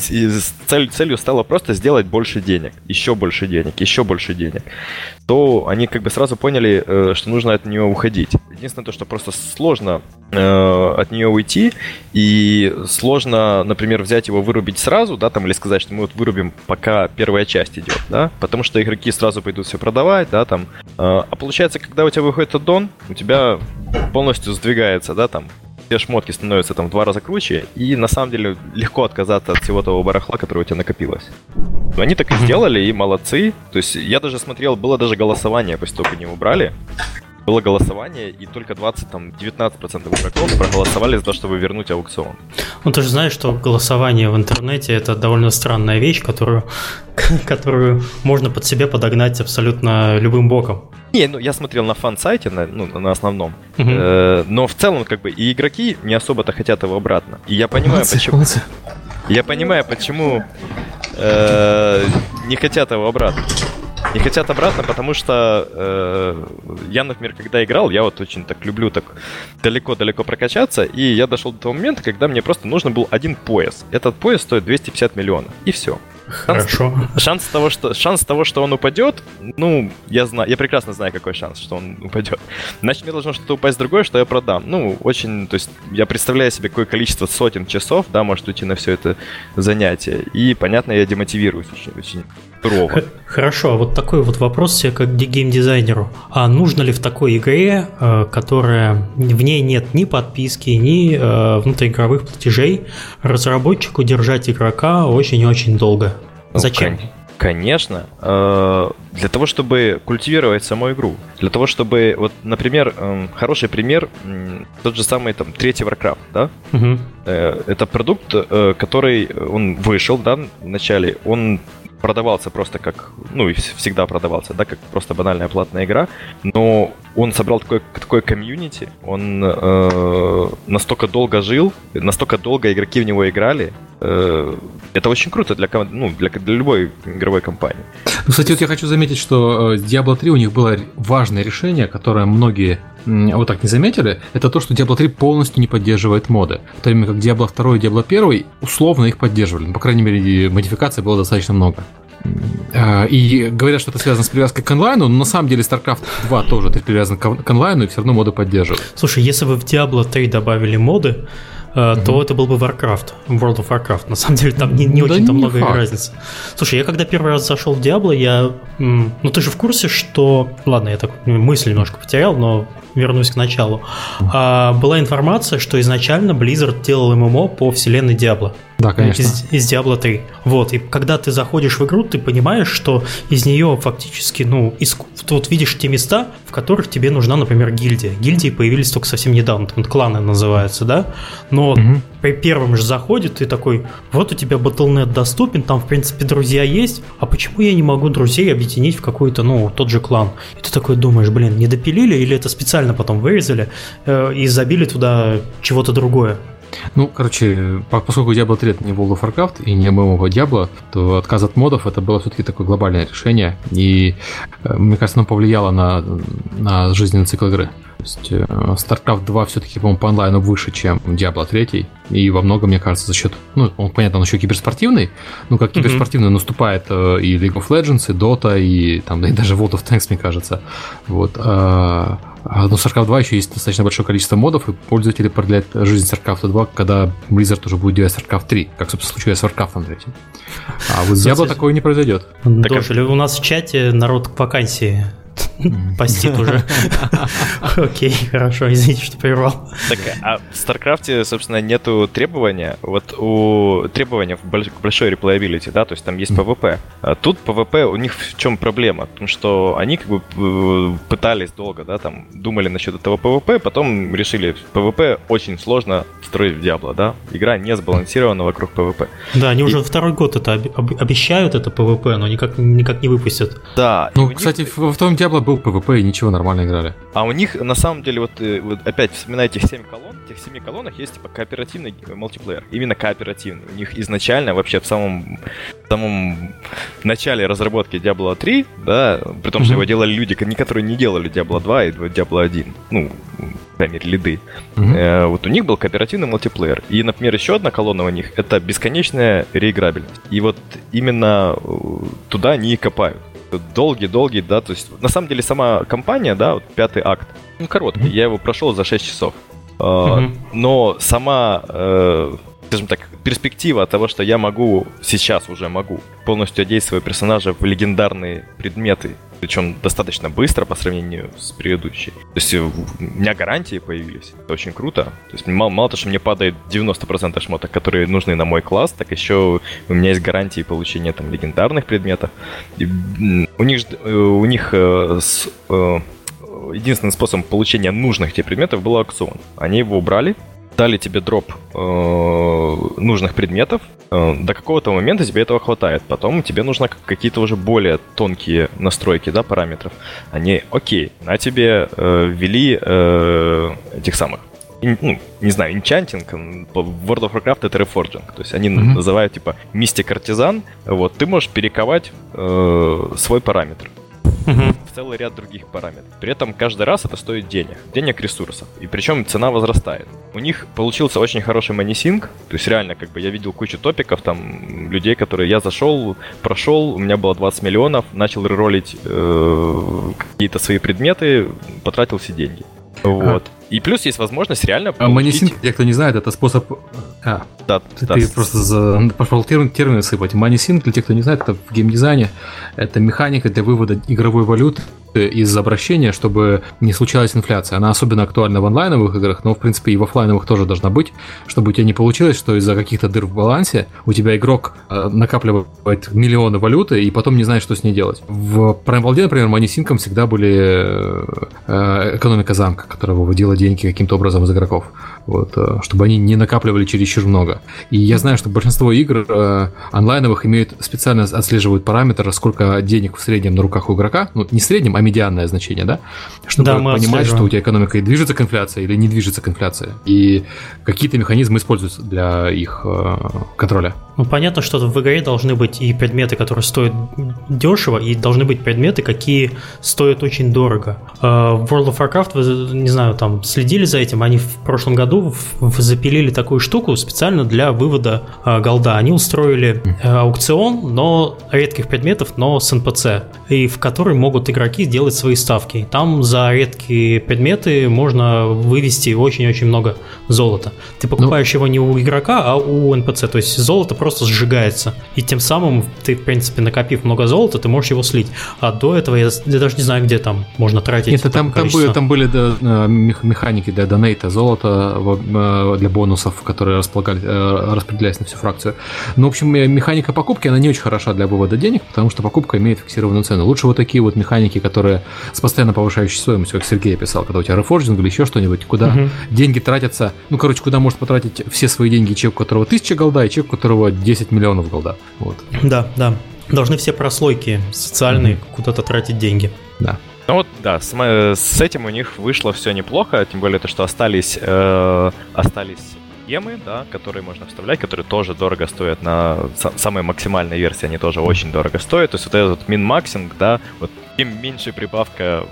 цель, целью стало просто сделать больше денег, еще больше денег, еще больше денег, то они как бы сразу поняли, э, что нужно от нее уходить. Единственное то, что просто сложно от нее уйти, и сложно, например, взять его, вырубить сразу, да, там, или сказать, что мы вот вырубим, пока первая часть идет, да, потому что игроки сразу пойдут все продавать, да, там. А получается, когда у тебя выходит аддон, у тебя полностью сдвигается, да, там, все шмотки становятся там в два раза круче, и на самом деле легко отказаться от всего того барахла, которое у тебя накопилось. Но они так и сделали, и молодцы. То есть я даже смотрел, было даже голосование, после того, как они убрали. Было голосование, и только 20, там, 19% игроков проголосовали за то, чтобы вернуть аукцион. Ну, ты же знаешь, что голосование в интернете это довольно странная вещь, которую, которую можно под себя подогнать абсолютно любым боком. Не, ну я смотрел на фан-сайте, на, ну, на основном. Угу. Э, но в целом, как бы, и игроки не особо-то хотят его обратно. И я понимаю, молодцы, почему. Молодцы. Я понимаю, почему э, не хотят его обратно. Не хотят обратно, потому что э, я, например, когда играл, я вот очень так люблю так далеко-далеко прокачаться, и я дошел до того момента, когда мне просто нужен был один пояс. Этот пояс стоит 250 миллионов, и все. Хорошо. Шанс, шанс того, что шанс того, что он упадет, ну, я знаю, я прекрасно знаю, какой шанс, что он упадет. Значит, мне должно что-то упасть другое, что я продам. Ну, очень, то есть, я представляю себе, какое количество сотен часов, да, может уйти на все это занятие. И, понятно, я демотивируюсь очень, очень сурово. Хорошо, а вот такой вот вопрос себе как геймдизайнеру. А нужно ли в такой игре, э, которая в ней нет ни подписки, ни э, внутриигровых платежей, разработчику держать игрока очень-очень долго? Ну, Зачем? Конечно, э, для того, чтобы культивировать саму игру. Для того, чтобы, вот, например, эм, хороший пример, тот же самый там третий Warcraft, да? Угу. Это продукт, который он вышел, да, в начале, он продавался просто как, ну и всегда продавался, да, как просто банальная платная игра, но он собрал такое, такое комьюнити, он э, настолько долго жил, настолько долго игроки в него играли, э, это очень круто для, ну, для, для любой игровой компании. Ну, кстати, вот я хочу заметить, что э, Diablo 3 у них было важное решение, которое многие вот так не заметили, это то, что Diablo 3 полностью не поддерживает моды. В то время как Diablo 2 и Diablo 1 условно их поддерживали. Ну, по крайней мере, модификаций было достаточно много. А, и говорят, что это связано с привязкой к онлайну, но на самом деле StarCraft 2 тоже привязан к онлайну и все равно моды поддерживают. Слушай, если бы в Diablo 3 добавили моды, mm-hmm. то это был бы Warcraft, World of Warcraft. На самом деле там не, не да очень-то много факт. разницы. Слушай, я когда первый раз зашел в Diablo, я... Ну ты же в курсе, что... Ладно, я так мысль немножко потерял, но вернусь к началу. А, была информация, что изначально Blizzard делал ММО по вселенной Diablo. Да, конечно. Из, из Diablo 3. Вот, и когда ты заходишь в игру, ты понимаешь, что из нее фактически, ну, из, вот видишь те места, в которых тебе нужна, например, гильдия. Гильдии появились только совсем недавно, там кланы называются, да? Но угу. при первом же заходе ты такой, вот у тебя Battle.net доступен, там, в принципе, друзья есть, а почему я не могу друзей объединить в какой-то, ну, тот же клан? И ты такой думаешь, блин, не допилили или это специально потом вырезали э, и забили туда чего-то другое? Ну, короче, поскольку Diablo 3 это не World of Warcraft и не MMO Diablo, то отказ от модов это было все-таки такое глобальное решение. И, э, мне кажется, оно повлияло на, на жизненный цикл игры. То есть э, StarCraft 2 все-таки, по-моему, по онлайну выше, чем Diablo 3. И во многом, мне кажется, за счет... Ну, он, понятно, он еще киберспортивный, но как киберспортивный mm-hmm. наступает э, и League of Legends, и Dota, и, там, и даже World of Tanks, мне кажется. Вот. А, а, но StarCraft 2 еще есть достаточно большое количество модов, и пользователи продляют жизнь StarCraft 2, когда Blizzard уже будет делать StarCraft 3, как, собственно, случилось с Warcraft 3. А вот с Diablo такое не произойдет. Дожили, у нас в чате народ к вакансии Постит уже. Окей, хорошо, извините, что прервал. Так, а в StarCraft, собственно, нету требования. Вот у требования к большой реплеабилити, да, то есть там есть PvP. А тут PvP, у них в чем проблема? Потому что они как бы э, пытались долго, да, там, думали насчет этого PvP, потом решили, PvP очень сложно строить в Diablo, да. Игра не сбалансирована вокруг PvP. Да, они уже второй год это обещают, это PvP, но никак, никак не выпустят. Да. Ну, кстати, в, в том Diablo Diablo был PvP и ничего, нормально играли. А у них, на самом деле, вот, э, вот опять вспоминайте этих 7 колонн, в этих 7 колоннах есть типа кооперативный мультиплеер. Именно кооперативный. У них изначально вообще в самом, в самом начале разработки Diablo 3, да, при том, что его делали люди, которые не делали Diablo 2 и Diablo 1. Ну, крайней мере, лиды. Mm-hmm. Э, вот у них был кооперативный мультиплеер. И, например, еще одна колонна у них — это бесконечная реиграбельность. И вот именно э, туда они и копают. Долгий-долгий, да, то есть на самом деле сама компания, да, вот пятый акт, ну, короткий, mm-hmm. я его прошел за 6 часов. Mm-hmm. Но сама, э, скажем так, перспектива того, что я могу, сейчас уже могу, полностью одеть своего персонажа в легендарные предметы, причем достаточно быстро по сравнению с предыдущей. То есть у меня гарантии появились. Это очень круто. То есть мало, мало того, что мне падает 90% шмоток, которые нужны на мой класс, так еще у меня есть гарантии получения там легендарных предметов. И у них, э, у них э, с, э, единственным способом получения нужных тебе предметов был аукцион. Они его убрали, дали тебе дроп э, нужных предметов, э, до какого-то момента тебе этого хватает. Потом тебе нужно какие-то уже более тонкие настройки, да, параметров. Они, окей, на тебе э, ввели э, этих самых ну, не знаю, инчантинг, в World of Warcraft это Reforging. То есть они mm-hmm. называют типа мистик артизан. Вот, ты можешь перековать э, свой параметр угу. в целый ряд других параметров. При этом каждый раз это стоит денег, денег ресурсов. И причем цена возрастает. У них получился очень хороший манисинг, то есть реально как бы я видел кучу топиков, там людей, которые я зашел, прошел, у меня было 20 миллионов, начал реролить э, какие-то свои предметы, потратил все деньги. Вот. А. И плюс есть возможность реально получить... А манисинг, кто не знает, это способ... А, да, ты, да. ты просто за... пошел термин, термины сыпать. Манисинг, для тех, кто не знает, это в геймдизайне, это механика для вывода игровой валюты из обращения, чтобы не случалась инфляция. Она особенно актуальна в онлайновых играх, но, в принципе, и в офлайновых тоже должна быть, чтобы у тебя не получилось, что из-за каких-то дыр в балансе у тебя игрок э, накапливает миллионы валюты и потом не знает, что с ней делать. В Prime World, например, манисинком всегда были э, экономика замка, которая выводила деньги каким-то образом из игроков вот, э, чтобы они не накапливали чересчур много. И я знаю, что большинство игр э, онлайновых имеют специально отслеживают параметр, сколько денег в среднем на руках у игрока, ну не в среднем, а медианное значение, да, чтобы да, понимать, что у тебя экономика движется к инфляции или не движется к инфляции, и какие-то механизмы используются для их э, контроля. Ну, понятно, что в игре должны быть и предметы, которые стоят дешево, и должны быть предметы, какие стоят очень дорого. Э, в World of Warcraft, не знаю, там следили за этим, они в прошлом году запилили такую штуку специально для вывода э, голда. Они устроили э, аукцион, но редких предметов, но с NPC, и в который могут игроки сделать свои ставки. Там за редкие предметы можно вывести очень-очень много золота. Ты покупаешь ну, его не у игрока, а у NPC, то есть золото просто сжигается. И тем самым ты, в принципе, накопив много золота, ты можешь его слить. А до этого я, я даже не знаю, где там можно тратить. Нет, там, там, были, там были да, э, механики для донейта, золота э, для бонусов, которые э, распределялись на всю фракцию. Но, в общем, механика покупки, она не очень хороша для вывода денег, потому что покупка имеет фиксированную цену. Лучше вот такие вот механики, которые с постоянно повышающей стоимостью, как Сергей описал, когда у тебя reforging или еще что-нибудь, куда угу. деньги тратятся, ну, короче, куда может потратить все свои деньги человек, у которого тысяча голда, и человек, у которого 10 миллионов голда. Вот. Да, да. Должны все прослойки социальные mm-hmm. куда-то тратить деньги. Да. Ну вот, да, с, с этим у них вышло все неплохо, тем более то, что остались, э, остались схемы, да, которые можно вставлять, которые тоже дорого стоят на самой максимальной версии, они тоже очень дорого стоят. То есть вот этот мин-максинг, да, вот чем меньше прибавка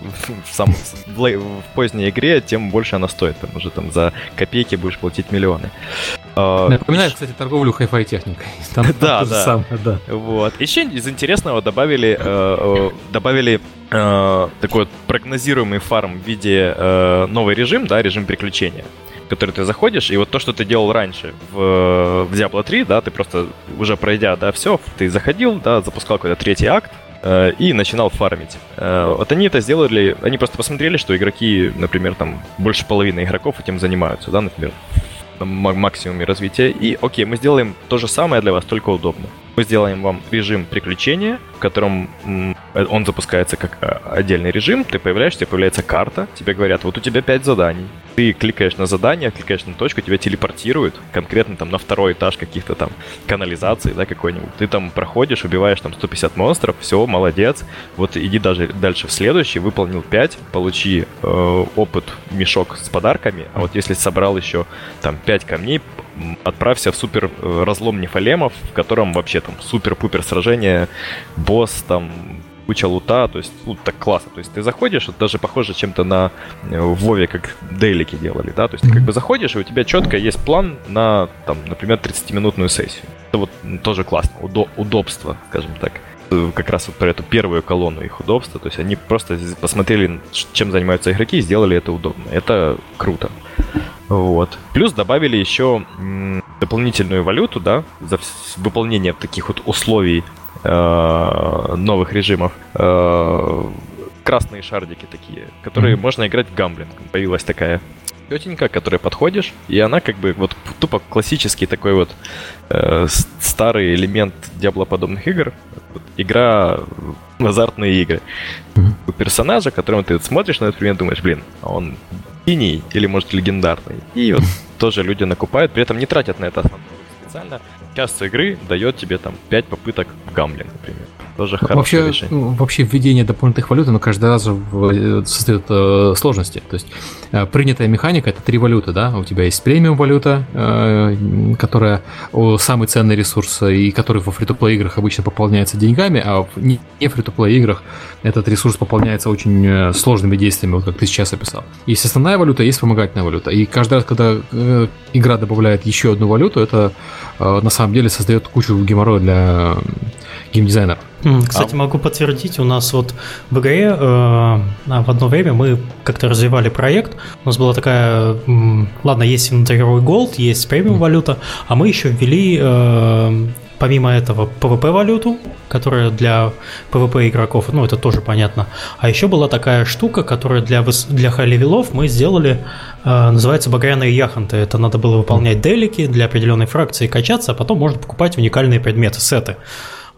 в, сам, в, в поздней игре, тем больше она стоит. Там уже там за копейки будешь платить миллионы. А, Напоминает, кстати, торговлю хай-фай техникой. Там да, да. Самое, да. Вот. Еще из интересного добавили, э, добавили э, такой вот прогнозируемый фарм в виде э, новый режим, да, режим приключения в который ты заходишь, и вот то, что ты делал раньше в, в Diablo 3, да, ты просто уже пройдя, да, все, ты заходил, да, запускал какой-то третий акт, Э, и начинал фармить. Э, вот они это сделали, они просто посмотрели, что игроки, например, там больше половины игроков этим занимаются, да, например, на максимуме развития. И окей, мы сделаем то же самое для вас, только удобно. Мы сделаем вам режим приключения, в котором он запускается как э, отдельный режим, ты появляешься, появляется карта, тебе говорят, вот у тебя 5 заданий. Ты кликаешь на задание, кликаешь на точку, тебя телепортируют. Конкретно там на второй этаж каких-то там канализаций, да, какой-нибудь. Ты там проходишь, убиваешь там 150 монстров, все, молодец. Вот иди даже дальше в следующий, выполнил 5, получи э, опыт, мешок с подарками, а вот если собрал еще там 5 камней, отправься в супер э, разлом нефалемов, в котором вообще там супер-пупер сражение, босс там куча лута, то есть, ну, так классно. То есть ты заходишь, это даже похоже чем-то на э, в Вове, как дейлики делали, да, то есть ты как бы заходишь, и у тебя четко есть план на, там, например, 30-минутную сессию. Это вот тоже классно, удо- удобство, скажем так как раз вот про эту первую колонну их удобства. То есть они просто посмотрели, чем занимаются игроки, и сделали это удобно. Это круто. Вот. Плюс добавили еще дополнительную валюту, да, за выполнение таких вот условий э, новых режимов. Э, красные шардики такие, которые mm-hmm. можно играть в гамблинг. Появилась такая тетенька, которой подходишь, и она как бы вот тупо классический такой вот э, старый элемент диаблоподобных игр. Вот, игра в азартные игры. У персонажа, которому ты смотришь на этот предмет, думаешь, блин, а он синий или, может, легендарный. И вот тоже люди накупают, при этом не тратят на это основное специально. Час игры дает тебе там 5 попыток в гамблинг, например. Тоже вообще, решение. Вообще введение дополнительных валют, оно каждый раз э, создает э, сложности. То есть э, принятая механика это три валюты, да? У тебя есть премиум валюта, э, которая о, самый ценный ресурс и который во фри плей играх обычно пополняется деньгами, а в не фри плей играх этот ресурс пополняется очень э, сложными действиями, вот как ты сейчас описал. Есть основная валюта, есть вспомогательная валюта. И каждый раз, когда э, игра добавляет еще одну валюту, это э, на самом деле создает кучу геморроя для геймдизайнера. Кстати, а... могу подтвердить, у нас вот в игре э, в одно время мы как-то развивали проект. У нас была такая, э, ладно, есть внутриигровой голд, есть премиум валюта, а мы еще ввели э, помимо этого PvP-валюту, которая для PvP игроков, ну это тоже понятно. А еще была такая штука, которая для, для high-левелов мы сделали, э, называется багряные яхонты. Это надо было выполнять дейлики для определенной фракции, качаться, а потом можно покупать уникальные предметы, сеты.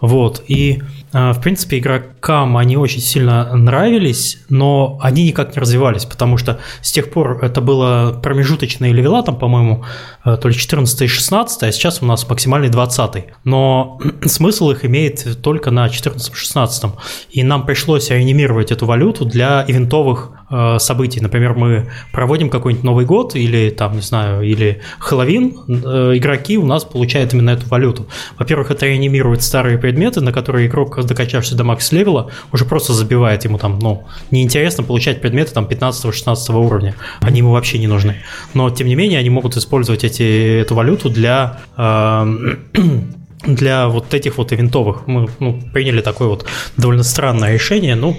Вот, и а, в принципе, игрокам они очень сильно нравились, но они никак не развивались, потому что с тех пор это было промежуточные левела, там, по-моему, э, то ли 14 и 16, а сейчас у нас максимальный 20. Но смысл их имеет только на 14-16. И нам пришлось реанимировать эту валюту для ивентовых э, событий. Например, мы проводим какой-нибудь Новый год или там, не знаю, или Хэллоуин, э, игроки у нас получают именно эту валюту. Во-первых, это реанимирует старые предметы, на которые игрок докачавшись до макс-левела, уже просто забивает ему там, ну, неинтересно получать предметы там 15-16 уровня. Они ему вообще не нужны. Но, тем не менее, они могут использовать эти, эту валюту для э, для вот этих вот ивентовых. Мы ну, приняли такое вот довольно странное решение, ну,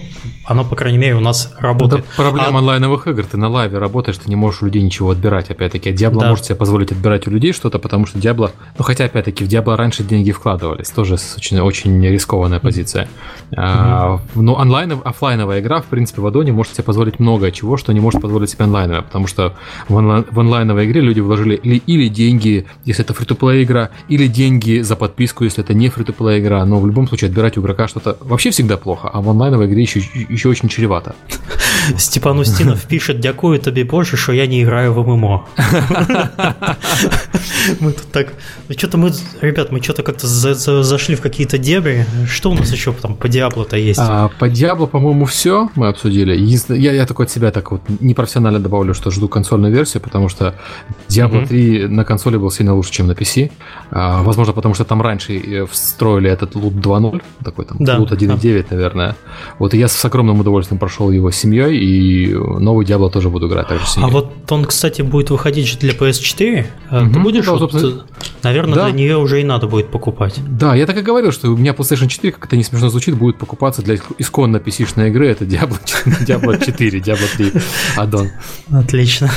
оно, по крайней мере, у нас работает. Это проблема а... онлайновых игр. Ты на лайве работаешь, ты не можешь у людей ничего отбирать. Опять-таки, Диабло да. может себе позволить отбирать у людей что-то, потому что Диабло... Ну, хотя, опять-таки, в Диабло раньше деньги вкладывались. Тоже очень, очень рискованная позиция. Mm-hmm. А, ну, онлайн, офлайновая игра, в принципе, в Адоне может себе позволить много чего, что не может позволить себе онлайновая, потому что в, онлайн, в онлайновой игре люди вложили или, или деньги, если это фри-то-плей игра, или деньги за подписку, если это не фри-то-плей игра. Но в любом случае отбирать у игрока что-то вообще всегда плохо, а в онлайновой игре еще, еще очень чревато. Степан Устинов пишет, дякую тобі больше, что я не играю в ММО. Мы тут так... Ну, что-то мы, ребят, мы что-то как-то зашли в какие-то дебри. Что у нас еще там по Диабло-то есть? А, по Диабло, по-моему, все мы обсудили. Я, такой от себя так вот непрофессионально добавлю, что жду консольную версию, потому что Diablo 3 на консоли был сильно лучше, чем на PC. А, возможно, потому что там раньше э, встроили этот лут 2.0, такой там лут 1.9, да. наверное. Вот я с огромным удовольствием прошел его с семьей, и новый Diablo тоже буду играть также с семьей. А вот он, кстати, будет выходить для PS4. Угу, Ты будешь? Да, вот, наверное, да. для нее уже и надо будет покупать. Да, я так и говорил, что у меня PlayStation 4, как это не смешно звучит, будет покупаться для исконно PC-шной игры. Это Diablo, Diablo 4, Diablo 3 аддон. Отлично.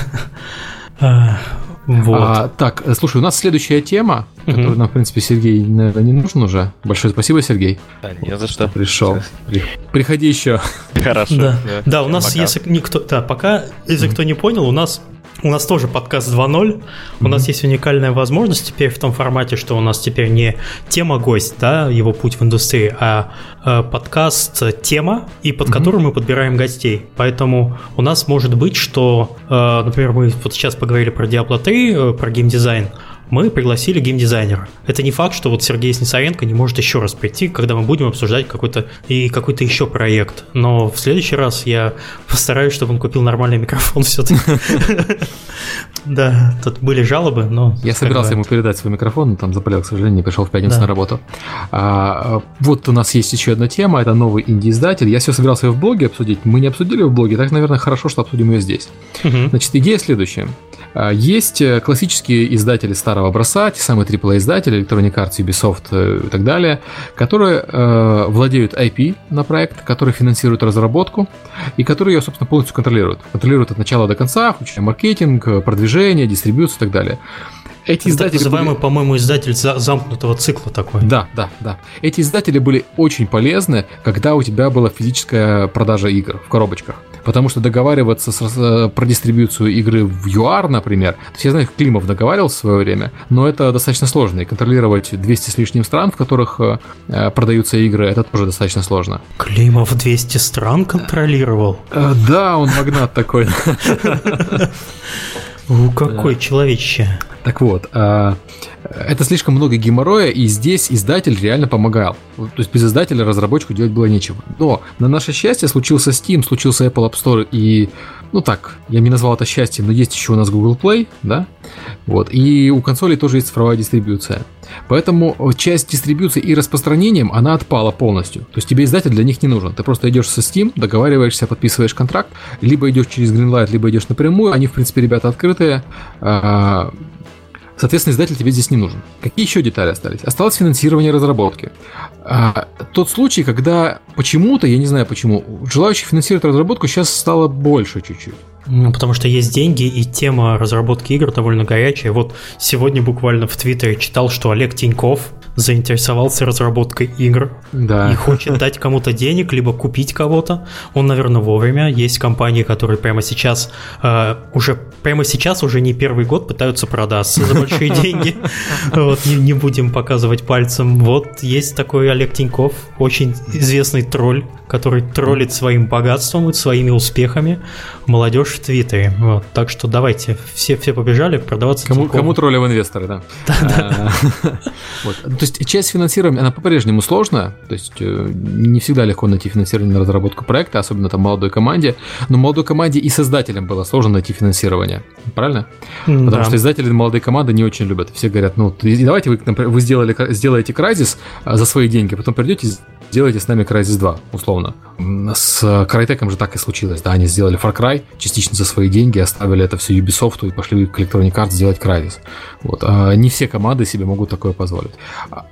Вот. А, так, слушай, у нас следующая тема, угу. которую нам, в принципе, Сергей, наверное, не нужен уже. Большое спасибо, Сергей. Да, не за что. Пришел. При... Приходи еще. Хорошо. Да, да, да у нас, пока. если никто... Да, пока, если кто не понял, у нас у нас тоже подкаст 2.0. Mm-hmm. У нас есть уникальная возможность теперь в том формате, что у нас теперь не тема-гость, да, его путь в индустрии, а э, подкаст тема, и под mm-hmm. которым мы подбираем гостей. Поэтому у нас может быть, что, э, например, мы вот сейчас поговорили про Diablo 3, э, про геймдизайн, мы пригласили геймдизайнера. Это не факт, что вот Сергей Снисаренко не может еще раз прийти, когда мы будем обсуждать какой-то и какой-то еще проект. Но в следующий раз я постараюсь, чтобы он купил нормальный микрофон все-таки. Да, тут были жалобы, но... Я собирался ему передать свой микрофон, но там заболел, к сожалению, не пришел в пятницу на работу. А, вот у нас есть еще одна тема, это новый инди-издатель. Я все собирался ее в блоге обсудить. Мы не обсудили в блоге, так, наверное, хорошо, что обсудим ее здесь. Значит, идея следующая. А, есть э, классические издатели старого образца, те самые AAA-издатели, Electronic Arts, Ubisoft э, и так далее, которые э, владеют IP на проект, которые финансируют разработку и которые ее, собственно, полностью контролируют. Контролируют от начала до конца, включая маркетинг, э, продвижение, дистрибьюцию и так далее. Эти издатели так называемый, были... по-моему, издатель замкнутого цикла такой. Да, да, да. Эти издатели были очень полезны, когда у тебя была физическая продажа игр в коробочках. Потому что договариваться с, э, про дистрибьюцию игры в ЮАР, например, то есть я знаю, Климов договаривался в свое время, но это достаточно сложно. И контролировать 200 с лишним стран, в которых э, э, продаются игры, это тоже достаточно сложно. Климов 200 стран контролировал? Э, да, он магнат такой. У какой человечище. Так вот, а, это слишком много геморроя, и здесь издатель реально помогал. То есть без издателя разработчику делать было нечего. Но на наше счастье случился Steam, случился Apple App Store и ну так, я не назвал это счастьем, но есть еще у нас Google Play, да, вот, и у консолей тоже есть цифровая дистрибьюция. Поэтому часть дистрибьюции и распространением, она отпала полностью. То есть тебе издатель для них не нужен. Ты просто идешь со Steam, договариваешься, подписываешь контракт, либо идешь через Greenlight, либо идешь напрямую. Они, в принципе, ребята открытые. Соответственно, издатель тебе здесь не нужен. Какие еще детали остались? Осталось финансирование разработки. А, тот случай, когда почему-то, я не знаю почему, желающих финансировать разработку сейчас стало больше чуть-чуть. Ну, потому что есть деньги, и тема разработки игр довольно горячая. Вот сегодня буквально в Твиттере читал, что Олег Тиньков заинтересовался разработкой игр да. и хочет дать кому-то денег, либо купить кого-то. Он, наверное, вовремя. Есть компании, которые прямо сейчас э, уже прямо сейчас уже не первый год пытаются продаться за большие деньги. Вот не, не будем показывать пальцем. Вот есть такой Олег Тиньков, очень известный тролль, который троллит своим богатством и своими успехами молодежь в Твиттере. Вот. Так что давайте, все, все побежали продаваться. Кому, кому троллим инвесторы, да. Да, да. То есть часть финансирования, она по-прежнему сложная, то есть э, не всегда легко найти финансирование на разработку проекта, особенно там молодой команде, но молодой команде и создателям было сложно найти финансирование, правильно? Потому да. что издатели молодой команды не очень любят. Все говорят, ну давайте вы, например, вы сделали, сделаете Crysis а, за свои деньги, потом придете сделайте с нами Crysis 2, условно. С Crytek же так и случилось, да, они сделали Far Cry частично за свои деньги, оставили это все Ubisoft и пошли к Electronic Arts сделать Crysis. Вот. А не все команды себе могут такое позволить.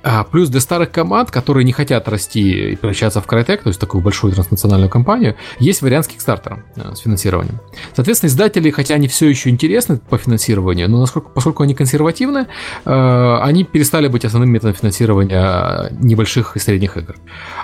А плюс для старых команд, которые не хотят расти и превращаться в Crytek, то есть такую большую транснациональную компанию, есть вариант с Kickstarter э, с финансированием. Соответственно, издатели, хотя они все еще интересны по финансированию, но насколько, поскольку они консервативны, э, они перестали быть основным методом финансирования небольших и средних игр.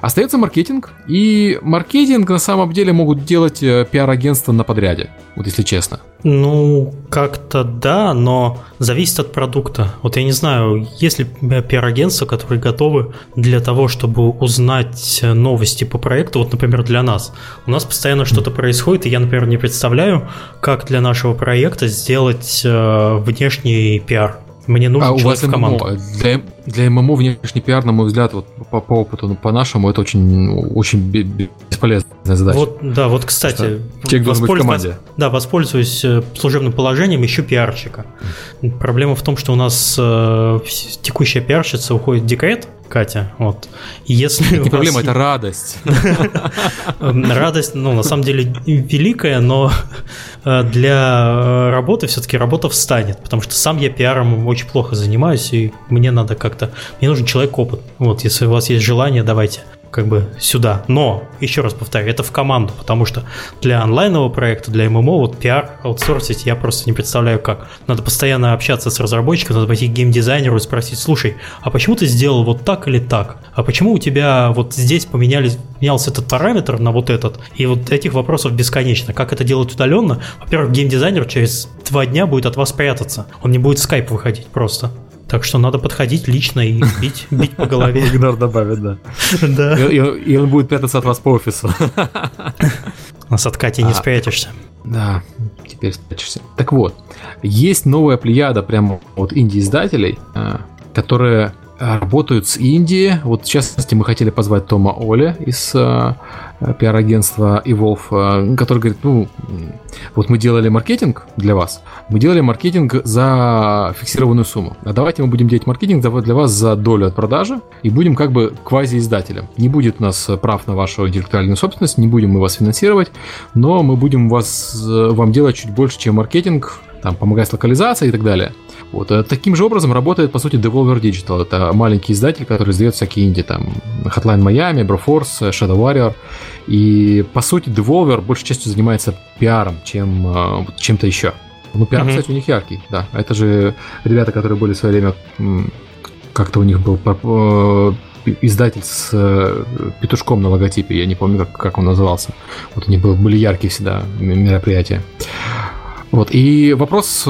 Остается маркетинг, и маркетинг на самом деле могут делать э, пиар-агентства на подряде, вот если честно. Ну, как-то да, но зависит от продукта. Вот я не знаю, есть ли пиар-агентства, которые готовы для того, чтобы узнать новости по проекту, вот, например, для нас. У нас постоянно что-то происходит, и я, например, не представляю, как для нашего проекта сделать э, внешний пиар. Мне нужен а человек у вас в команду. Для, для ММО внешний пиар, на мой взгляд, вот по, по опыту, ну, по нашему, это очень, очень бесполезная задача. Вот, да, вот, кстати, человек должен быть в команде. Да, воспользуюсь э, служебным положением, ищу пиарщика. Проблема в том, что у нас э, текущая пиарщица уходит в декрет, Катя, вот. Если не проблема, это радость. Радость, ну, на самом деле, великая, но э, для работы все-таки работа встанет, потому что сам я пиаром очень плохо занимаюсь, и мне надо как-то... Мне нужен человек опыт. Вот, если у вас есть желание, давайте как бы сюда. Но, еще раз повторю, это в команду, потому что для онлайнового проекта, для ММО, вот пиар аутсорсить я просто не представляю как. Надо постоянно общаться с разработчиком, надо пойти к геймдизайнеру и спросить, слушай, а почему ты сделал вот так или так? А почему у тебя вот здесь поменялись, менялся этот параметр на вот этот? И вот этих вопросов бесконечно. Как это делать удаленно? Во-первых, геймдизайнер через два дня будет от вас прятаться. Он не будет в скайп выходить просто. Так что надо подходить лично и бить, бить по голове. Игнор добавит, да. Да. И, он будет прятаться от вас по офису. Нас от Кати не А. спрячешься. Да, теперь спрячешься. Так вот, есть новая плеяда прямо от инди-издателей, а, которые работают с Индии. Вот, в частности, мы хотели позвать Тома Оля из а, пиар-агентства Evolve, а, который говорит, ну, вот мы делали маркетинг для вас, мы делали маркетинг за фиксированную сумму. А давайте мы будем делать маркетинг для вас за долю от продажи и будем как бы квази-издателем. Не будет у нас прав на вашу интеллектуальную собственность, не будем мы вас финансировать, но мы будем вас, э, вам делать чуть больше, чем маркетинг, там, помогать с локализацией и так далее. Вот. э, Таким же образом работает, по сути, Devolver Digital. Это маленький издатель, который издает всякие инди, там, Hotline Miami, Broforce, Shadow Warrior. И, по сути, Devolver большей частью занимается пиаром, чем э, чем-то еще. Ну, пиар, Мгм. кстати, у них яркий, да. Это же ребята, которые были в свое время, как-то у них был э, издатель с петушком на логотипе, я не помню, как, как он назывался. Вот у них был- были яркие всегда мероприятия. Вот, и вопрос, э,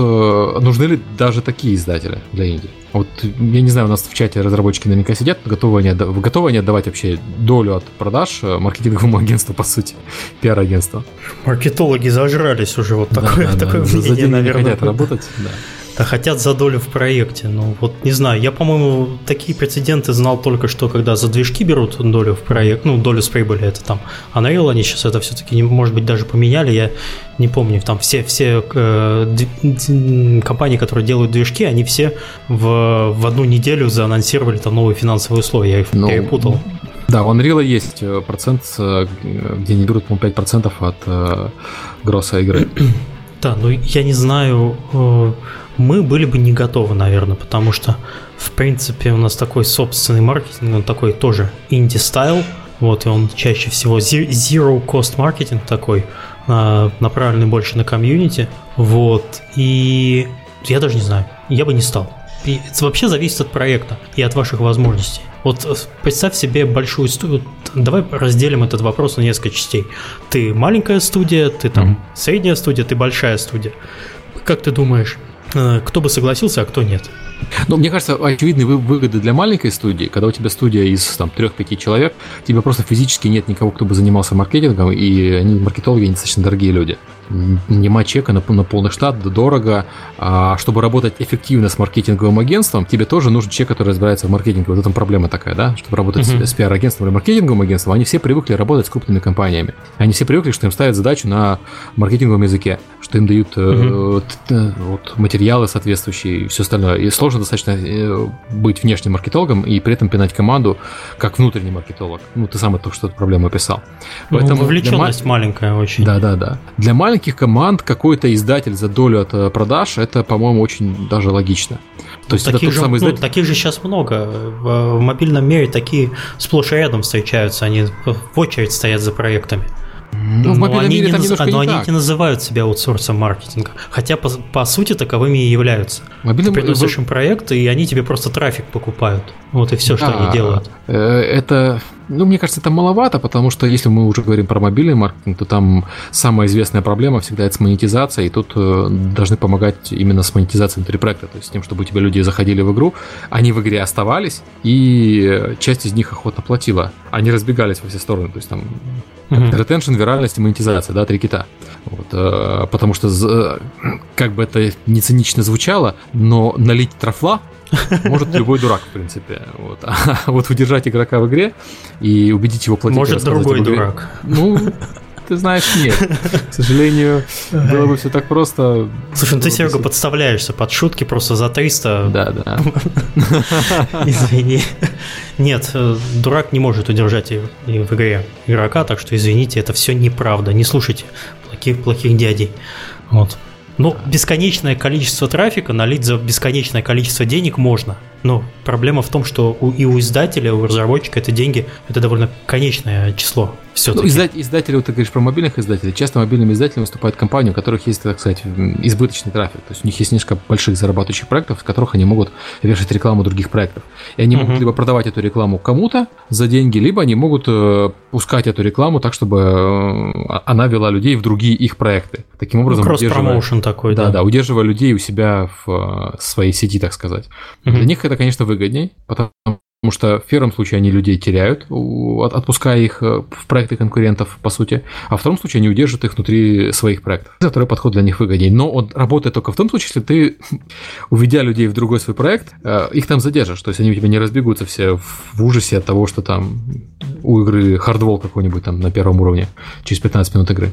нужны ли даже такие издатели для Индии? Вот, я не знаю, у нас в чате разработчики наверняка сидят, готовы они, отда- готовы они отдавать вообще долю от продаж э, маркетинговому агентству, по сути, пиар-агентству? Маркетологи зажрались уже, вот Да, такое, да, да, такое за мнение, не наверное. хотят работать, да. Да хотят за долю в проекте. Ну, вот не знаю. Я, по-моему, такие прецеденты знал только что, когда за движки берут долю в проект, ну, долю с прибыли, это там Unreal, они сейчас это все-таки, может быть, даже поменяли, я не помню. Там все, все э, компании, которые делают движки, они все в, в одну неделю заанонсировали там новые финансовые условия. Я их Ну, перепутал. Да, у Unreal есть э, процент, э, где они берут, по-моему, 5% от э, gross'а игры. Да, ну я не знаю, э, мы были бы не готовы, наверное, потому что, в принципе, у нас такой собственный маркетинг, он такой тоже indie-style, вот, и он чаще всего зи- zero cost маркетинг такой, а, направленный больше на community, вот, и я даже не знаю, я бы не стал. И это вообще зависит от проекта и от ваших возможностей. Вот э, представь себе большую студию. Давай разделим этот вопрос на несколько частей. Ты маленькая студия, ты там Мгм. средняя студия, ты большая студия. Как ты думаешь, кто бы согласился, а кто нет? Ну, мне кажется, очевидные вы- выгоды для маленькой студии, когда у тебя студия из там 3-5 человек, тебе просто физически нет никого, кто бы занимался маркетингом, и они, маркетологи, они достаточно дорогие люди. Нема чека на, на полный штат, да дорого. А чтобы работать эффективно с маркетинговым агентством, тебе тоже нужен человек, который разбирается в маркетинге. Вот в этом проблема такая, да? Чтобы работать с- Мгм. с, пиар-агентством или маркетинговым агентством, они все привыкли работать с крупными компаниями. Они все привыкли, что им ставят задачу на маркетинговом языке, что им дают э, т- вот, материалы соответствующие и все остальное. И сложно достаточно э, быть внешним маркетологом и при этом пинать команду как внутренний маркетолог. Ну, ты сам это что эту проблему описал. Ну, для ма- вовлеченность маленькая очень. да, да, да. Для маленьких команд какой-то издатель за долю от продаж это, по-моему, очень даже логично. То есть это таких, тот же, самый ну, издатель. таких же сейчас много. В, в мобильном мире такие сплошь и рядом встречаются. Они в очередь стоят за проектами. Ну, в но мобильном они, мире не, наз- но не они не называют себя аутсорсом маркетинга. Хотя, по, по сути, таковыми и являются. В мобильном- Ты приносишь им проект, и они тебе просто трафик покупают. Вот и все, что Да, они делают. э, Это, ну, мне кажется, это маловато, потому что если мы уже говорим про мобильный маркетинг, то там самая известная проблема всегда это с монетизацией, и тут э, должны помогать именно с монетизацией внутри проекта, то есть с тем, чтобы у тебя люди заходили в игру, они в игре оставались, и э, часть из них охотно платила, они разбегались во все стороны, то есть там Мгм. Ретеншн, виральность и монетизация, да, три кита. Вот, э, потому что, з- как бы это не цинично звучало, но налить трафла может любой дурак, в принципе. Вот. А вот удержать игрока в игре и убедить его платить. Может, другой дурак. Ну, ты знаешь, нет. К сожалению, было бы все так просто. Слушай, ну ты, Серега, подставляешься под шутки просто за 300. Да, да. Извини. Нет, э, дурак не может удержать в игре игрока, так что извините, это все неправда. Не слушайте плохих, плохих дядей. Вот. Но бесконечное количество трафика налить за бесконечное количество денег можно. Но проблема в том, что у, и у издателя, у разработчика это деньги, это довольно конечное число все-таки. Ну, издать, издатели, вот ты говоришь про мобильных издателей, часто мобильными издателями выступают компании, у которых есть, так сказать, избыточный трафик. То есть у них есть несколько больших зарабатывающих проектов, с которых они могут вешать рекламу других проектов. И они uh-huh. могут либо продавать эту рекламу кому-то за деньги, либо они могут э, пускать эту рекламу так, чтобы э, она вела людей в другие их проекты. Таким образом, ну, удерживая, такой, да. Да, да, удерживая людей у себя в э, своей сети, так сказать. Uh-huh. Для них это, конечно, выгодней, потому что в первом случае они людей теряют, отпуская их э, в проекты конкурентов, по сути, а в втором случае они удержат их внутри своих проектов. Это второй подход для них выгоднее. Но он работает только в том случае, если ты, уведя людей в другой свой проект, э, их там задержишь. То есть они у тебя не разбегутся все в ужасе от того, что там у игры хардвол какой-нибудь там на первом уровне через 15 минут игры.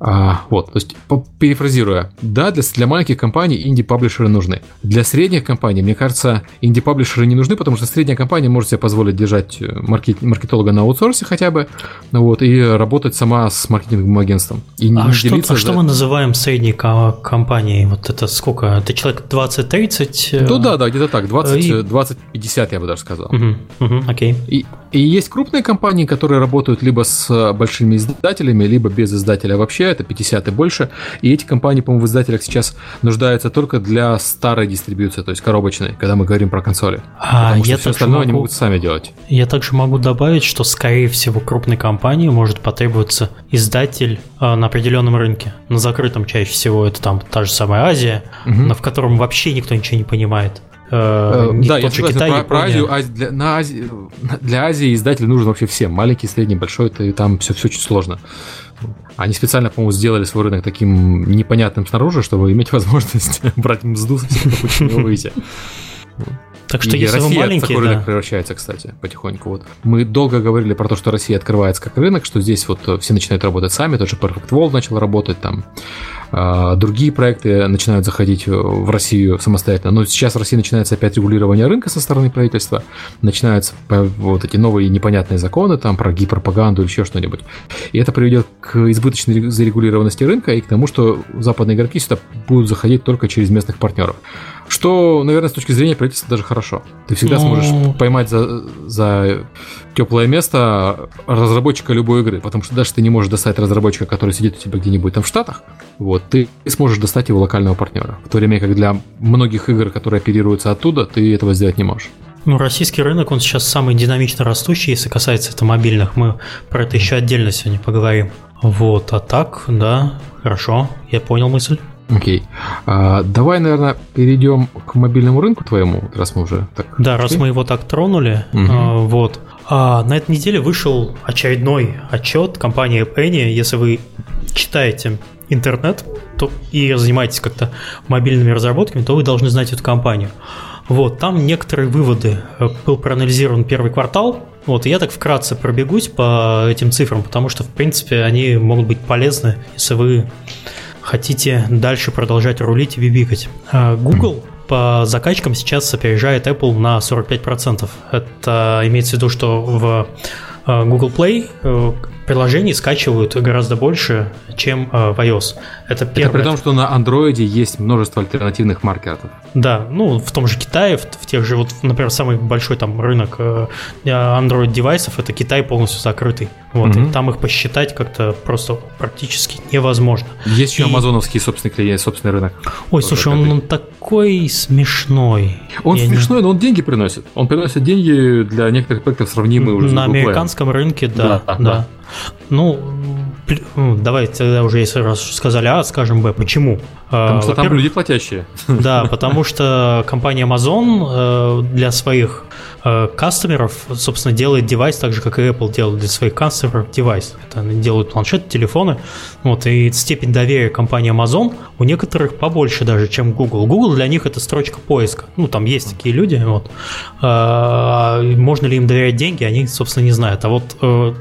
А, вот, то есть, перефразируя, да, для, для маленьких компаний инди-паблишеры нужны. Для средних компаний, мне кажется, инди-паблишеры не нужны, потому что средняя компания может себе позволить держать э, маркет, маркетолога на аутсорсе хотя бы, вот, и работать сама с маркетинговым агентством. И а не что, а за... что мы называем средней компанией? Вот это сколько? Это человек 20-30? Ну да, да, где-то так, 20-50 и... я бы даже сказал. Угу, угу, окей. И, и есть крупные компании, которые работают либо с большими издателями, либо без издателя вообще, это 50 и больше. И эти компании, по-моему, в издателях сейчас нуждаются только для старой дистрибьюции, то есть коробочной, когда мы говорим про консоли. А, Потому что я все остальное могу... они могут сами делать. Я также могу добавить, что, скорее всего, крупной компании может потребоваться издатель э, на определенном рынке. На закрытом чаще всего это там та же самая Азия, угу. но в котором вообще никто ничего не понимает. Э, э да, я согласен Китай, про, про Азию. Ази, для, на Ази, для Азии издатель нужен вообще всем. Маленький, средний, большой, это, и там все, все очень сложно. Они специально, по-моему, сделали свой рынок таким непонятным снаружи, чтобы иметь возможность брать мзду со всех, чтобы него выйти. Так что и если Россия вы маленький, такой да. рынок превращается, кстати, потихоньку. Вот. Мы долго говорили про то, что Россия открывается как рынок, что здесь вот все начинают работать сами, тот же Perfect World начал работать там. А, другие проекты начинают заходить в Россию самостоятельно. Но сейчас в России начинается опять регулирование рынка со стороны правительства, начинаются вот эти новые непонятные законы там про гипропаганду или еще что-нибудь. И это приведет к избыточной зарегулированности рынка и к тому, что западные игроки сюда будут заходить только через местных партнеров. Что, наверное, с точки зрения правительства даже хорошо. Ты всегда ну... сможешь поймать за, за теплое место разработчика любой игры, потому что даже ты не можешь достать разработчика, который сидит у тебя где-нибудь там в Штатах, вот, ты сможешь достать его локального партнера. В то время как для многих игр, которые оперируются оттуда, ты этого сделать не можешь. Ну, российский рынок, он сейчас самый динамично растущий, если касается это мобильных. Мы про это еще отдельно сегодня поговорим. Вот, а так, да, хорошо, я понял мысль. Окей. А, давай, наверное, перейдем к мобильному рынку твоему, раз мы уже так. Да, раз мы его так тронули, угу. а, вот. А, на этой неделе вышел очередной отчет компании Penny. Если вы читаете интернет то, и занимаетесь как-то мобильными разработками, то вы должны знать эту компанию. Вот, там некоторые выводы. Э, был проанализирован первый квартал. Вот, я так вкратце пробегусь по этим цифрам, потому что, в принципе, они могут быть полезны, если вы хотите дальше продолжать рулить и бибикать. А, Google по закачкам сейчас опережает Apple на 45%. Это имеется в виду, что в Google Play э, приложений скачивают гораздо больше, чем э, в iOS. Это, первое. Это при том, что на Android есть множество альтернативных маркеров. Да, ну в том же Китае, в, в тех же, вот, например, самый большой там рынок э, Android девайсов это Китай полностью закрытый. Вот, угу. и там их посчитать как-то просто практически невозможно. Есть еще и... амазоновский собственный клиент, собственный рынок. Ой, слушай, он, он такой смешной. Он Я смешной, не... но он деньги приносит. Он приносит деньги для некоторых проектов сравнимые уже. На американском рынке, да, да. да. да. Ну, давайте тогда уже, если раз сказали А, скажем Б. Почему? Потому что там люди платящие. Да, потому что компания Amazon э, для своих Э, кастомеров, собственно, делает девайс так же, как и Apple делает для своих кастомеров девайс. Это они делают планшеты, телефоны. Вот, и степень доверия компании Amazon у некоторых побольше даже, чем Google. Google для них это строчка поиска. Ну, там есть такие люди. Вот. А, можно ли им доверять деньги, они, собственно, не знают. А вот э,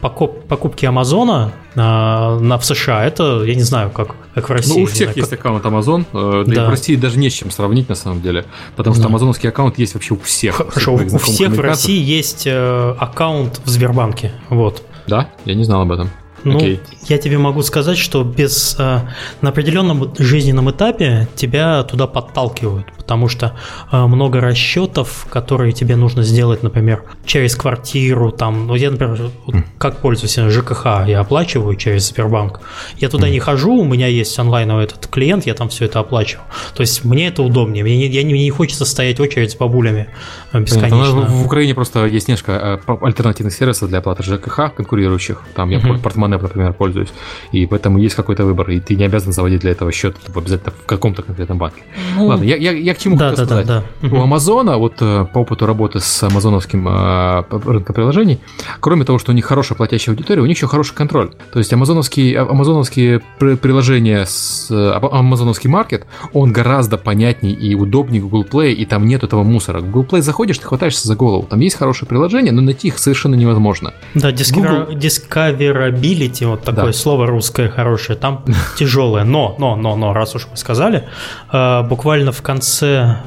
покупки Амазона на, на, в США. Это, я не знаю, как, как в России. Ну, у всех знаю, есть как... аккаунт Amazon, э, да, да и в России даже не с чем сравнить на самом деле, потому что да. амазоновский аккаунт есть вообще у всех. Хорошо, у всех в России есть э, аккаунт в Сбербанке, вот. Да? Я не знал об этом. Ну, okay. я тебе могу сказать, что без э, на определенном жизненном этапе тебя туда подталкивают, потому что э, много расчетов, которые тебе нужно сделать, например, через квартиру, там, ну, я, например, вот, как пользуюсь ЖКХ, я оплачиваю через Сбербанк. Я туда mm. не хожу, у меня есть онлайновый этот клиент, я там все это оплачиваю. То есть мне это удобнее, мне, я, мне не хочется стоять в очередь с бабулями э, бесконечно. Понятно. В Украине просто есть несколько э, альтернативных сервисов для оплаты ЖКХ конкурирующих. Там я mm-hmm. Портмонеп, например, пользуюсь. И поэтому есть какой-то выбор, и ты не обязан заводить для этого счет обязательно в каком-то конкретном банке. Ну, Ладно, я, я, я к чему да, хотел да, сказать. Да, да. У Амазона, вот э, по опыту работы с амазоновским э, рынком приложений, кроме того, что у них хорошая платящая аудитория, у них еще хороший контроль. То есть амазоновские, а, амазоновские приложения с амазоновский маркет, он гораздо понятнее и удобнее Google Play, и там нет этого мусора. Google Play заходишь, ты хватаешься за голову. Там есть хорошее приложение, но найти их совершенно невозможно. Да, Discover, Google... Discoverability, вот такое да. слово русское хорошее, там тяжелое. Но, но, но, но, раз уж мы сказали, э, буквально в конце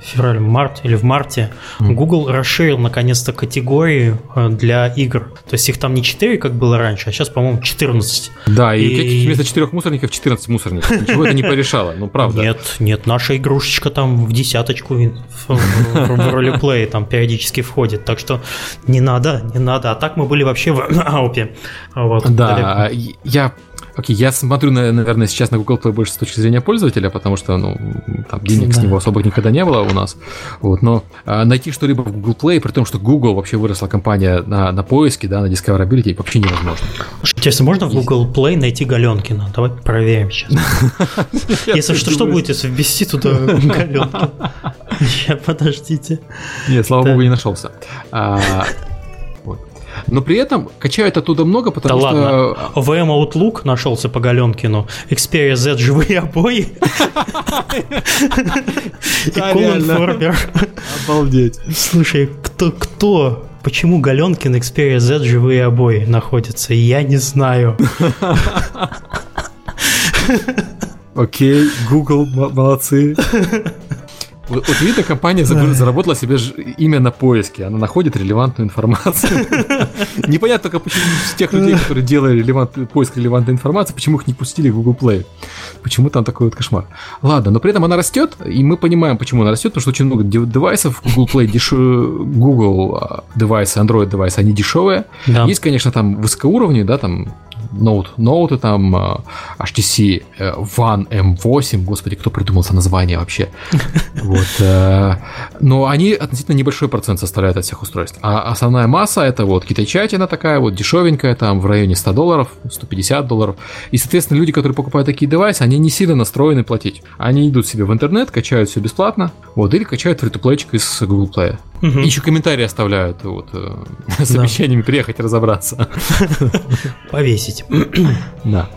февраля, март или в марте Google расширил наконец-то категории э, для игр. То есть их там не 4, как было раньше, а сейчас, по-моему, 14. Да, и, и... вместо 4 мусорников 14 мусорников. Ничего это не порешало, ну правда. Нет, нет, наша игрушечка там в десяточку в ролеплей там периодически входит. Так что не надо, не надо. А так мы были вообще в аупе. Вот, да, далеко. я Окей, я смотрю, наверное, сейчас на Google Play больше с точки зрения пользователя, потому что, ну, там денег да. с него особо никогда не было у нас. Вот, но а, найти что-либо в Google Play, при том, что Google вообще выросла компания на, на поиске, да, на Discoverability, вообще невозможно. Интересно, можно в Google Play найти Галенкина? Давай проверим сейчас. Если что, что будет, если ввести туда Галенкина? Подождите. Нет, слава богу, не нашелся. А, но при этом качают оттуда много, потому да что... ладно. VM Outlook нашелся по Галенкину. Xperia Z живые обои. И Colin Forber. Обалдеть. Слушай, кто, кто Почему Галенкин Xperia Z живые обои находятся? Я не знаю. Окей, Google, молодцы. Вот, видно, компания заработала себе имя на поиске. Она находит релевантную информацию. Непонятно только, почему тех людей, которые делали релевант, поиск релевантной информации, почему их не пустили в Google Play. Почему там такой вот кошмар. Ладно, но при этом она растет, и мы понимаем, почему она растет, потому что очень много девайсов Google Play, деш... Google а, девайсы, Android девайсы, они дешевые. Да. Есть, конечно, там высокоуровневые, да, там Note, Note там HTC One M8, господи, кто придумался название вообще. Вот. Э, но они относительно небольшой процент составляют от всех устройств. А основная масса это вот китайчатина такая вот дешевенькая, там в районе 100 долларов, 150 долларов. И, соответственно, люди, которые покупают такие девайсы, они не сильно настроены платить. Они идут себе в интернет, качают все бесплатно, вот, или качают фри из Google Play. Угу. Еще комментарии оставляют вот, э, с обещаниями приехать разобраться. Повесить. Да.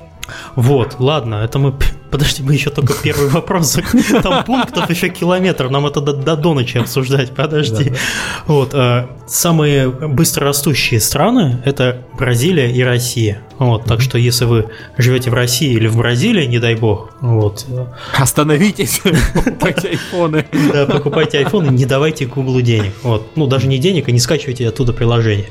Вот, ладно, это мы... Подожди, мы еще только первый вопрос. Там пунктов еще километр, нам это до, до, до ночи обсуждать, подожди. Да, да. Вот, э, самые быстрорастущие страны – это Бразилия и Россия. Вот, так что если вы живете в России или в Бразилии, не дай бог, вот. Остановитесь, покупайте айфоны. Да, покупайте айфоны, не давайте Гуглу денег. Вот, ну даже не денег, а не скачивайте оттуда приложение.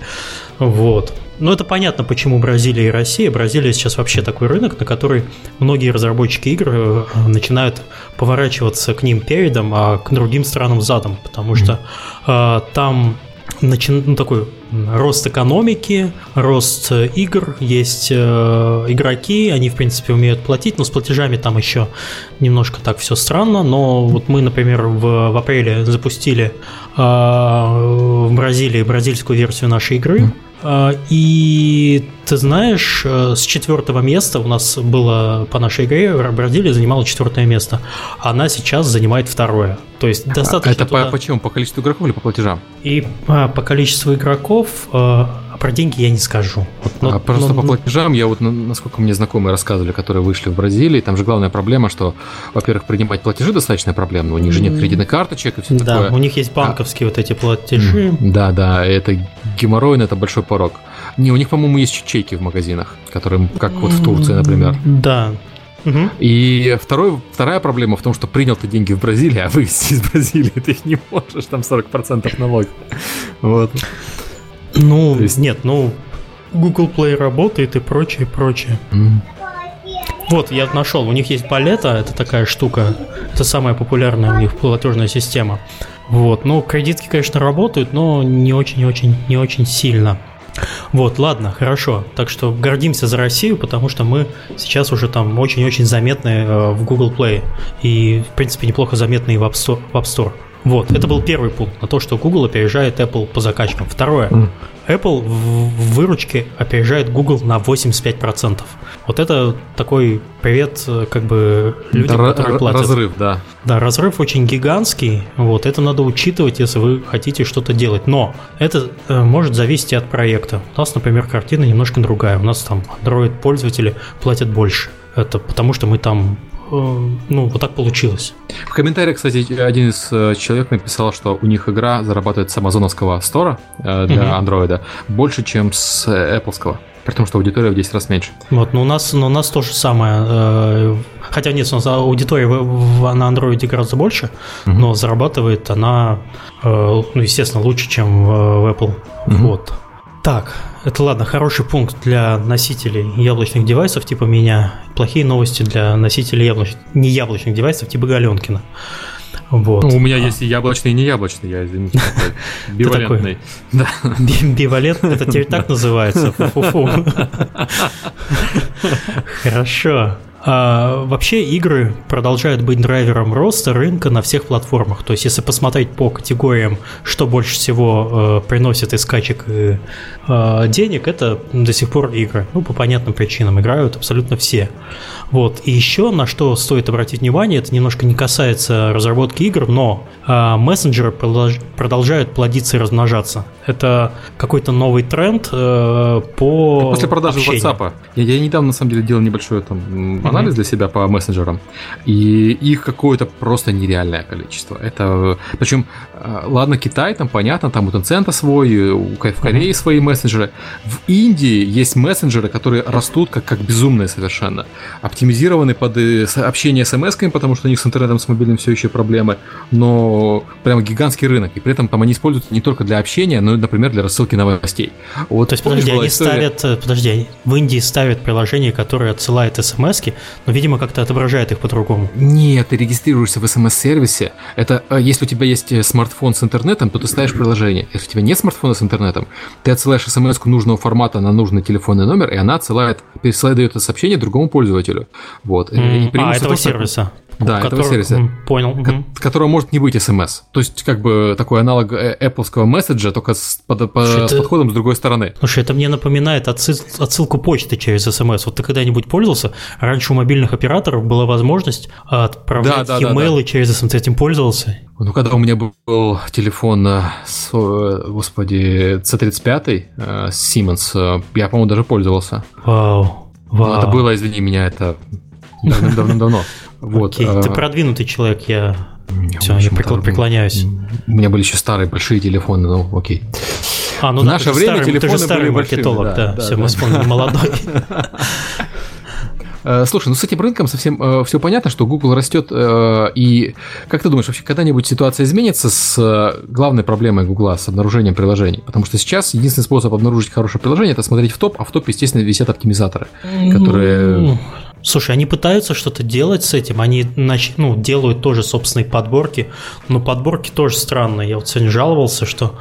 Вот. Ну, это понятно, почему Бразилия и Россия. Бразилия сейчас вообще такой рынок, на который многие разработчики игр э, начинают поворачиваться к ним передом, а к другим странам задом, потому что э, там начин... ну, такой рост экономики, рост игр, есть э, игроки, они, в принципе, умеют платить, но с платежами там еще немножко так все странно, но вот мы, например, в, в апреле запустили э, в Бразилии бразильскую версию нашей игры, а, и ты знаешь, э, с четвертого места у нас было по нашей игре Бразилия занимала четвертое место. Она сейчас занимает второе. То есть достаточно. А это туда... по, почему? По количеству игроков или по платежам? И по, по количеству игроков про деньги я не скажу. Вот, но, а просто но, по платежам, я вот, насколько мне знакомые рассказывали, которые вышли в Бразилии, там же главная проблема, что, во-первых, принимать платежи достаточно проблемно, у них же нет кредитных карточек и все да, такое. у них есть банковские а, вот эти платежи. Да, да, это геморройно, это большой порог. Не, у них, по-моему, есть чеки в магазинах, которые, как вот в Турции, например. Да, Угу. И второй, вторая проблема в том, что принял ты деньги в Бразилии, а вывести из Бразилии ты их не можешь, там 40% налог. Вот. Ну, есть... нет, ну, Google Play работает и прочее, прочее. Mm. Вот, я нашел, у них есть Балета, это такая штука, это самая популярная у них платежная система. Вот, ну, кредитки, конечно, работают, но не очень-очень, не очень сильно. Вот, ладно, хорошо. Так что гордимся за Россию, потому что мы сейчас уже там очень-очень заметны э, в Google Play. И, в принципе, неплохо заметны и в App Store. В App Store. Вот, это был первый пункт на то, что Google опережает Apple по закачкам. Второе. Apple в выручке опережает Google на 85%. Вот это такой привет как бы людям, это которые платят. Разрыв, да. Да, разрыв очень гигантский. Вот это надо учитывать, если вы хотите что-то делать. Но это э, может зависеть от проекта. У нас, например, картина немножко другая. У нас там Android-пользователи платят больше. Это потому что мы там Э, ну, вот так получилось. В комментариях, кстати, один из э, человек написал, что у них игра зарабатывает с амазоновского стора э, для угу. андроида больше, чем с Apple. При том, что аудитория в 10 раз меньше. Вот, но у нас, но у нас то же самое. Хотя нет, у нас аудитория на андроиде гораздо больше, угу. но зарабатывает она, ну, естественно, лучше, чем в Apple. Угу. Вот. Так, это ладно, хороший пункт для носителей яблочных девайсов типа меня. Плохие новости для носителей яблоч... не яблочных девайсов типа Галенкина. Вот. Ну, у меня а. есть и яблочный, и не яблочный, я извините. Бивалентный. Да. Бивалентный, это теперь так называется. Хорошо. А, вообще игры продолжают быть драйвером роста рынка на всех платформах. То есть, если посмотреть по категориям, что больше всего э, приносит из скачек э, денег, это до сих пор игры. Ну, по понятным причинам играют абсолютно все. Вот. И еще на что стоит обратить внимание, это немножко не касается разработки игр, но э, мессенджеры продолж, продолжают плодиться и размножаться. Это какой-то новый тренд э, по После продажи общению. WhatsApp. Я, я недавно, на самом деле, делал небольшой там анализ mm-hmm. для себя по мессенджерам, и их какое-то просто нереальное количество. Это, причем, э, ладно, Китай, там понятно, там у Tencent свой, у, в Корее mm-hmm. свои мессенджеры. В Индии есть мессенджеры, которые растут как, как безумные совершенно. Оптимизированы под э, общение с смс потому что у них с интернетом, с мобильным все еще проблемы, но прямо гигантский рынок. И при этом там они используются не только для общения, но и, например, для рассылки новостей. Вот, То есть, подожди, они история... ставят, э, подожди, в Индии ставят приложение, которое отсылает смс но, видимо, как-то отображает их по-другому. Нет, ты регистрируешься в смс-сервисе. Это э, если у тебя есть смартфон с интернетом, то ты ставишь приложение. Если у тебя нет смартфона с интернетом, ты отсылаешь смс нужного формата на нужный телефонный номер, и она отсылает, пересылает дает это сообщение другому пользователю. Вот. Mm. И а, этого сервиса. Да, который, этого сервиса. Понял. Ко- которого может не быть смс. То есть, как бы такой аналог э, Apple месседжа, только с, под, по, с подходом с другой стороны. Слушай, это мне напоминает отсыл, отсылку почты через смс. Вот ты когда-нибудь пользовался? Раньше у мобильных операторов была возможность отправлять да, да, e-mailы да, да. через смс. Ты этим пользовался? Ну, когда у меня был телефон, э, с, э, господи, C35 с Siemens, я, по-моему, даже пользовался. Вау. Вау. Но это было, извини меня, это давным-давно. Вот, Окей, ты а, продвинутый человек, я все, я преклоняюсь. У меня были еще старые большие телефоны, ну окей. А, ну в наше время старый, телефоны ты же старый были маркетолог, большими, да, да, все, да. мы вспомнили, молодой. Э, слушай, ну с этим рынком совсем э, все понятно, что Google растет. Э, и как ты думаешь, вообще когда-нибудь ситуация изменится с главной проблемой Google, с обнаружением приложений? Потому что сейчас единственный способ обнаружить хорошее приложение это смотреть в топ, а в топе, естественно, висят оптимизаторы, которые. Ну, слушай, они пытаются что-то делать с этим, они ну, делают тоже собственные подборки, но подборки тоже странные. Я вот сегодня жаловался, что,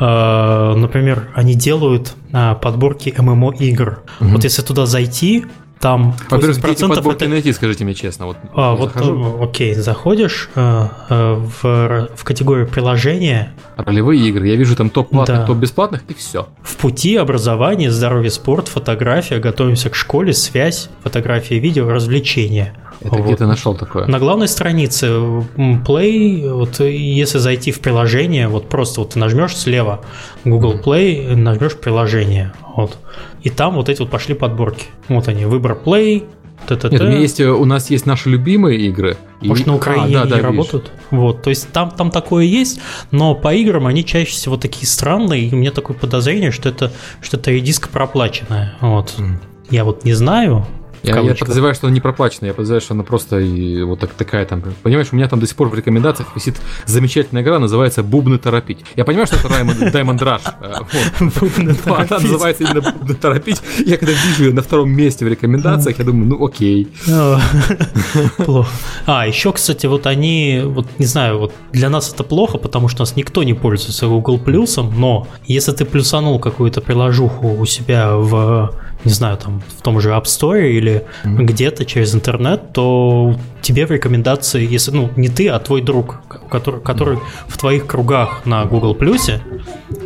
э, например, они делают э, подборки ММО игр. Mm-hmm. Вот если туда зайти, там Во-первых, где подборки это... найти, скажите мне честно. Вот, а, вот захожу. Э, окей, заходишь э, э, в, в категорию приложения. Ролевые игры. Я вижу там топ платных, да. топ бесплатных, и все. В пути образование, здоровье, спорт, фотография, готовимся к школе, связь, фотографии, видео, развлечения. Это вот. где ты нашел такое? На главной странице Play, вот если зайти в приложение, вот просто вот ты нажмешь слева Google Play, нажмешь приложение, вот, и там вот эти вот пошли подборки. Вот они, выбор Play, Нет, у, меня есть, у нас есть наши любимые игры. Может, и... на Украине а, да, они да, работают? Видишь. Вот, то есть там, там такое есть, но по играм они чаще всего такие странные, и у меня такое подозрение, что это что-то редиска проплаченная. Вот. Mm. Я вот не знаю, Я, я подозреваю, что она не проплачена, я подозреваю, что она просто и вот так, такая там. Понимаешь, у меня там до сих пор в рекомендациях висит замечательная игра, называется «Бубны торопить». Я понимаю, что это Diamond Rush. Э, Бубны Она называется именно «Бубны торопить». Я когда вижу ее на втором месте в рекомендациях, я думаю, ну окей. Плохо. А, еще, кстати, вот они, вот не знаю, вот для нас это плохо, потому что у нас никто не пользуется Google Плюсом, но если ты плюсанул какую-то приложуху у себя в не знаю, там в том же App Store или mm-hmm. где-то через интернет, то тебе в рекомендации, если, ну, не ты, а твой друг, который, который в твоих кругах на Google Плюсе,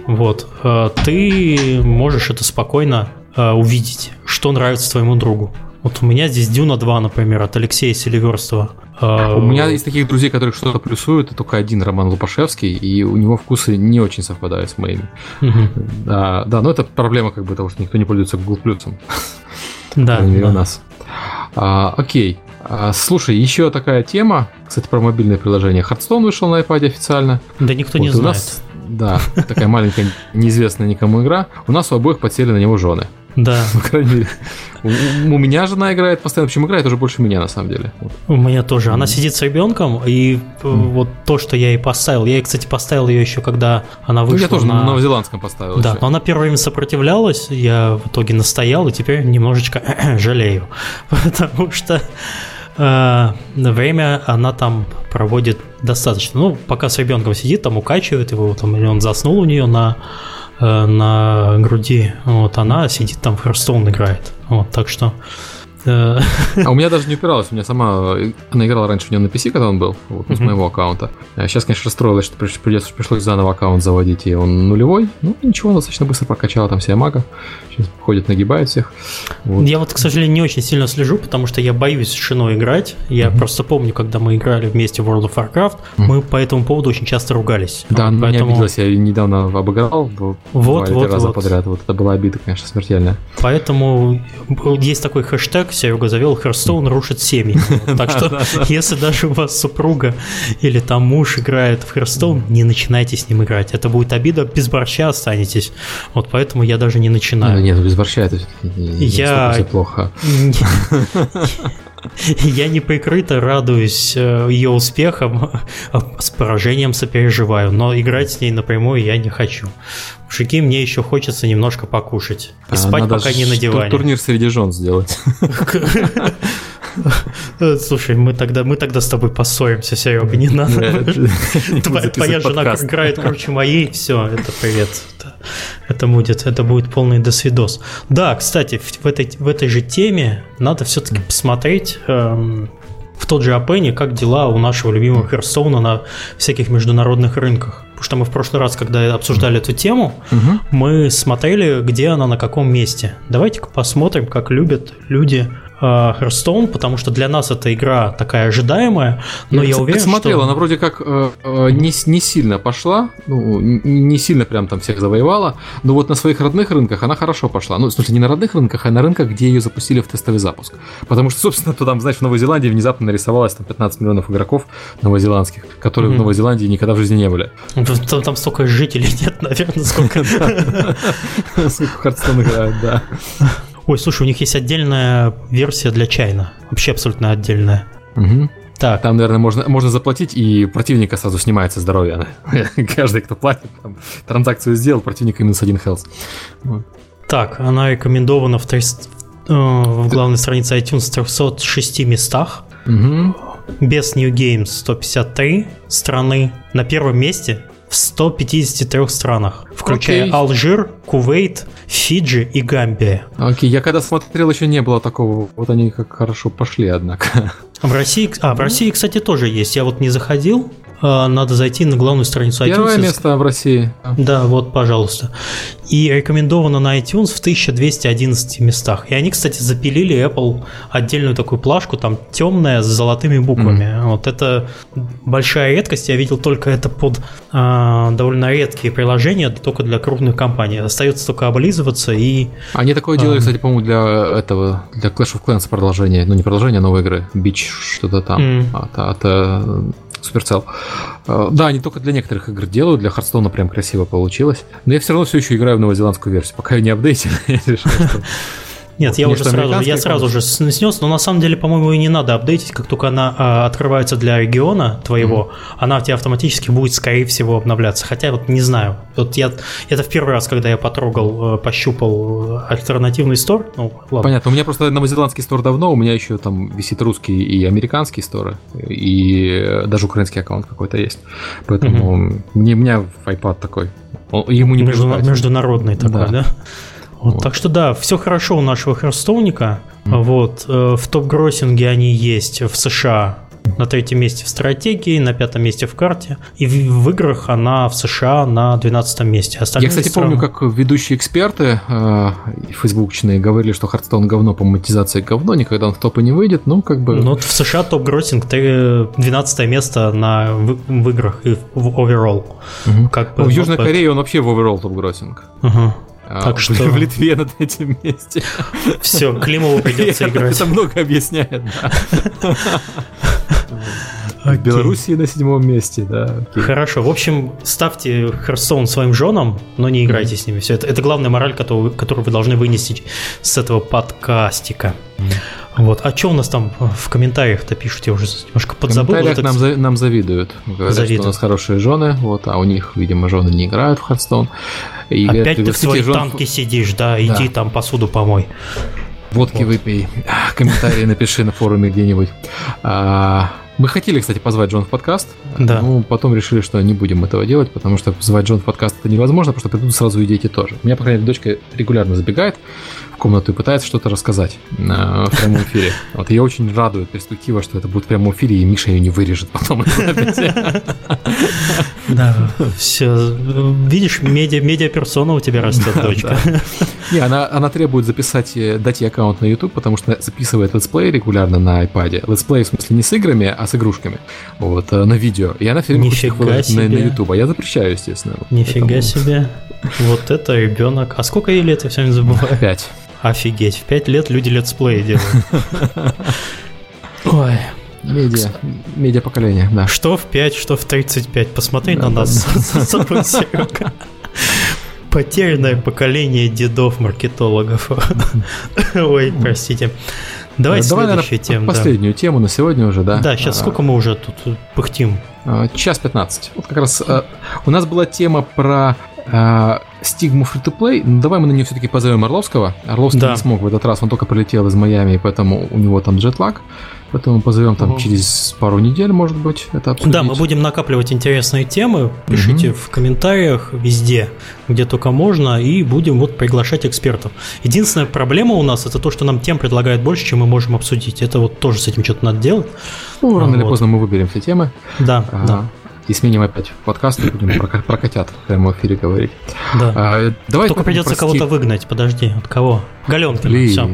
вот, э, ты можешь это спокойно э, увидеть, что нравится твоему другу. Вот у меня здесь Дюна 2, например, от Алексея Селиверстова. А, у меня из таких друзей, которых что-то плюсуют, только один Роман Лупашевский, и у него вкусы не очень совпадают с моими. Да, да, но это проблема как бы того, что никто не пользуется Google Плюсом. Да. у нас. А, окей. А, слушай, еще такая тема, кстати, про мобильное приложение. Хардстоун вышел на iPad официально. Да никто вот не знает. Нас, да, такая маленькая, неизвестная никому игра. У нас у обоих подсели на него жены. Да. По крайней мере. У, у меня жена играет постоянно, почему играет уже больше меня на самом деле. Вот. У меня тоже. Она сидит с ребенком, и mm. вот то, что я ей поставил, я ей, кстати, поставил ее еще, когда она вышла. Ну, я тоже на новозеландском поставил. Да, еще. но она первое время сопротивлялась, я в итоге настоял, и теперь немножечко жалею. Потому что э, время она там проводит достаточно. Ну, пока с ребенком сидит, там укачивает его, там, или он заснул у нее на Э, на груди, вот она сидит там в Hearthstone играет. Вот, так что а у меня даже не упиралась, у меня сама, она играла раньше в нем на PC, когда он был, вот, с моего аккаунта. Сейчас, а конечно, расстроилась, что придется, пришлось заново аккаунт заводить, и он нулевой. Ну, ничего, достаточно быстро прокачала там себя мага. Сейчас ходит, нагибает всех. Вот. Я вот, к сожалению, не очень сильно слежу, потому что я боюсь с женой играть. Я mm-hmm. просто помню, когда мы играли вместе в World of Warcraft, mm-hmm. мы по этому поводу очень часто ругались. Да, вот, поэтому... не обиделась, я недавно обыграл вот, вот, вот, раза вот. подряд. Вот это была обида, конечно, смертельная. Поэтому есть такой хэштег, Серега завел, Hearthstone рушит семьи. Так что, если даже у вас супруга или там муж играет в Hearthstone, не начинайте с ним играть. Это будет обида, без борща останетесь. Вот поэтому я даже не начинаю. Ну, нет, без борща это я... плохо. Я неприкрыто радуюсь э, ее успехам, а с поражением сопереживаю, но играть с ней напрямую я не хочу. Мужики, мне еще хочется немножко покушать. И а, спать пока не на диване. Турнир среди жен сделать. Слушай, мы тогда, мы тогда с тобой поссоримся, Серега, не надо. Твоя жена играет круче моей, все, это привет. Это будет, это будет полный досвидос. Да, кстати, в этой, в этой же теме надо все-таки посмотреть эм, в тот же Апене, как дела у нашего любимого Херсона на всяких международных рынках. Потому что мы в прошлый раз, когда обсуждали эту тему, угу. мы смотрели, где она на каком месте. Давайте-ка посмотрим, как любят люди Hearthstone, потому что для нас эта игра такая ожидаемая, но я, я уверен, смотрел, что... она вроде как э, э, не, не сильно пошла, ну, не сильно прям там всех завоевала, но вот на своих родных рынках она хорошо пошла. Ну, в смысле, не на родных рынках, а на рынках, где ее запустили в тестовый запуск. Потому что, собственно, то там, знаешь, в Новой Зеландии внезапно нарисовалось там 15 миллионов игроков новозеландских, которые mm-hmm. в Новой Зеландии никогда в жизни не были. Там, там столько жителей нет, наверное, сколько. Сколько Хардстон играют, да. Ой, слушай, у них есть отдельная версия для чайна. Вообще абсолютно отдельная. Угу. Так. Там, наверное, можно, можно заплатить, и противника сразу снимается здоровье. Каждый, кто платит, там, транзакцию сделал, противник минус один. Вот. Так, она рекомендована в, 300, э, в главной странице iTunes в 306 местах. Угу. Без New Games 153 страны. На первом месте в 153 странах, включая okay. Алжир, Кувейт, Фиджи и Гамбия. Окей, я когда смотрел, еще не было такого. Вот они как хорошо пошли, однако. В России, а, в России, кстати, тоже есть. Я вот не заходил, надо зайти на главную страницу iTunes. Первое место в России. Да, вот, пожалуйста. И рекомендовано на iTunes в 1211 местах. И они, кстати, запилили Apple отдельную такую плашку, там темная с золотыми буквами. Mm. Вот это большая редкость. Я видел только это под а, довольно редкие приложения, только для крупных компаний. Остается только облизываться и... Они такое а, делали, кстати, по-моему, для этого, для Clash of Clans продолжения. Ну, не продолжение, а новой игры. Бич что-то там. Mm. От, от, от Supercell. Э, да, они только для некоторых игр делают, для Хардстоуна прям красиво получилось. Но я все равно все еще играю в новозеландскую версию. Пока я не апдейтил, я решил, что Нет, вот я уже сразу, я сразу же снес, но на самом деле, по-моему, и не надо апдейтить, как только она а, открывается для региона твоего, mm-hmm. она у тебя автоматически будет, скорее всего, обновляться. Хотя вот не знаю. Вот я это в первый раз, когда я потрогал, э, пощупал альтернативный стор. Ну, ладно. Понятно. У меня просто новозеландский стор давно, у меня еще там висит русский и американский сторы, и даже украинский аккаунт какой-то есть. Поэтому mm-hmm. не, у меня iPad такой. Ему не Между, Международный такой, да? да? Вот, вот. Так что да, все хорошо у нашего Hearthstone'ика. Mm. Вот, э, в top grossing'е они есть в США на третьем месте в стратегии, на пятом месте в карте. И в, в играх она в США на 12 месте. Остальные Я, кстати, страны... помню, как ведущие эксперты э, фейсбучные говорили, что Hearthstone говно по монетизации говно, никогда он в топы не выйдет, ну, как бы... Ну, в США top grossing 12 место на, в, в играх и в overall. Угу. Как бы, ну, в Южной вот Корее он вообще в overall топ-гроссинг. Угу. А, так что... В Литве на третьем месте. Все, Климову придется играть. Это много объясняет, да. В Белоруссии на седьмом месте, да. Хорошо. В общем, ставьте Hearthstone своим женам, но не играйте mm-hmm. с ними. Все это, это главная мораль, которую, которую вы должны вынести с этого подкастика. Mm-hmm. Вот. А что у нас там в комментариях-то пишут? Я уже немножко подзабыл. В комментариях нам, за, нам завидуют. Говорят, завидуют. что у нас хорошие жены, вот, а у них, видимо, жены не играют в. И Опять говорят, ты в своей жен... танке сидишь, да, иди да. там посуду помой. Водки вот. выпей, комментарии напиши на форуме где-нибудь. А, мы хотели, кстати, позвать Джон в подкаст, да. но потом решили, что не будем этого делать, потому что позвать Джон в подкаст это невозможно, потому что придут сразу и дети тоже. У меня, по крайней мере, дочка регулярно забегает комнату и пытается что-то рассказать на, в прямом эфире. Вот ее очень радует перспектива, что это будет в прямом эфире, и Миша ее не вырежет потом. Да, все. Видишь, медиа, медиа-персона у тебя растет, дочка. Не, она, требует записать, э, дать ей аккаунт на YouTube, потому что записывает let's play регулярно на iPad. Let's play, в смысле, не с играми, а с игрушками. Вот, э, на видео. И она все время хочет на, YouTube. А я запрещаю, естественно. Нифига себе. Вот это ребенок. А сколько ей лет, я все не забываю? Пять. Офигеть, в пять лет люди летсплеи делают. Ой. Медиа, медиа поколение, да. Что в 5, что в 35. Посмотри да, на да, нас да. Серега. Потерянное поколение дедов-маркетологов. Ой, простите. Давай Давай, следующую тему. Последнюю да. тему на сегодня уже, да? Да, сейчас а, сколько мы уже тут пыхтим? А, час 15. Вот как раз а, у нас была тема про а, стигму free-to-play. Ну, давай мы на нее все-таки позовем Орловского. Орловский да. не смог в этот раз, он только прилетел из Майами, поэтому у него там джетлаг. Поэтому позовем там угу. через пару недель, может быть, это обсудить. Да, мы будем накапливать интересные темы. Пишите угу. в комментариях везде, где только можно, и будем вот приглашать экспертов. Единственная проблема у нас это то, что нам тем предлагают больше, чем мы можем обсудить. Это вот тоже с этим что-то надо делать. Ну, рано вот. или поздно мы выберем все темы. Да, а, да и сменим опять подкаст и будем про, про котят в прямом эфире говорить. Да. А, давай Только придется прости... кого-то выгнать, подожди, от кого? Галенкина, все.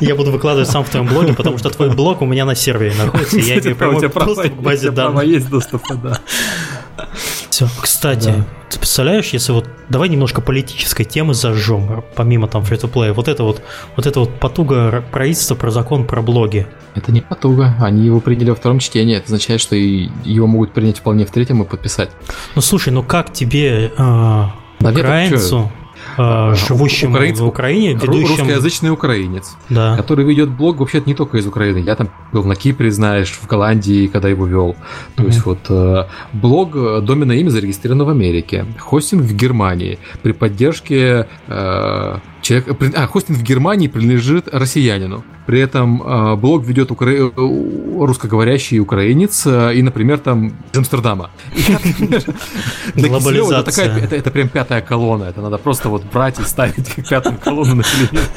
Я буду выкладывать сам в твоем блоге, потому что твой блог у меня на сервере находится, я имею прямой доступ к базе данных. есть доступ, да. Все, кстати, да. ты представляешь, если вот давай немножко политической темы зажжем, помимо там фри плея вот это вот, вот это вот потуга правительства про закон про блоги. Это не потуга, они его приняли во втором чтении, это означает, что его могут принять вполне в третьем и подписать. Ну слушай, ну как тебе э, украинцу? э, живущим Украинец, в Украине, ведущим... Русскоязычный украинец, да. который ведет блог вообще-то не только из Украины. Я там был на Кипре, знаешь, в Голландии, когда его вел. То mm-hmm. есть вот э, блог э, доменное имя зарегистрировано в Америке, хостинг в Германии при поддержке э, человек, а, хостинг в Германии принадлежит россиянину. При этом э, блог ведет укра... Русскоговорящий украинец э, и, например, там из Амстердама. Глобализация. Это, это прям пятая колонна. Это надо просто вот брать и ставить как пятую колонну на телевизор.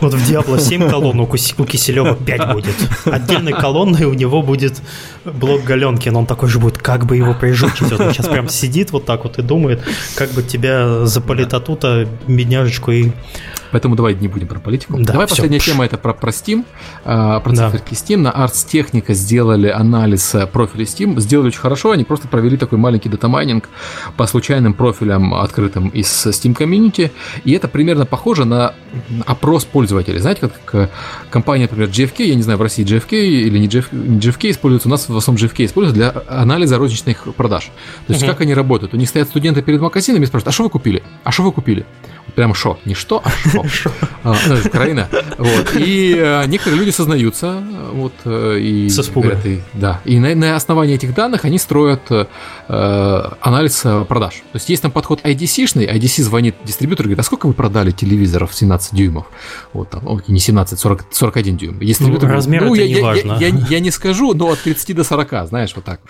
Вот в Diablo 7 колонну у Киселева 5 будет. Отдельной колонной у него будет блок Галенкин. Он такой же будет, как бы его прижучить. Он сейчас прям сидит вот так вот и думает, как бы тебя запалить оттуда, бедняжечку, и Поэтому давай не будем про политику. Да, давай все. последняя тема это про, про Steam, а, про циферки Steam. На Ars Technica сделали анализ э, профиля Steam. Сделали очень хорошо. Они просто провели такой маленький data mining по случайным профилям, открытым из Steam Community. И это примерно похоже на опрос пользователей. Знаете, как э, компания, например, GFK, я не знаю, в России GFK или не GFK, не GFK используется, у нас в основном GFK используется для анализа розничных продаж. То есть, uh-huh. как они работают? У них стоят студенты перед магазинами и спрашивают, а что вы купили? А что вы купили? Прямо шо. Не что, а шо. а, ну, Украина. Вот. И э, некоторые люди сознаются. Вот, э, и, С испуга. да. И на, основании этих данных они строят э, анализ продаж. То есть есть там подход IDC-шный. IDC звонит дистрибьютору и говорит, а сколько вы продали телевизоров 17 дюймов? Вот там, не 17, 40, 41 дюйм. Дистрибьютор ну, размер ну, это я, не я, важно. Я, я, я не скажу, но от 30 до 40, знаешь, вот так.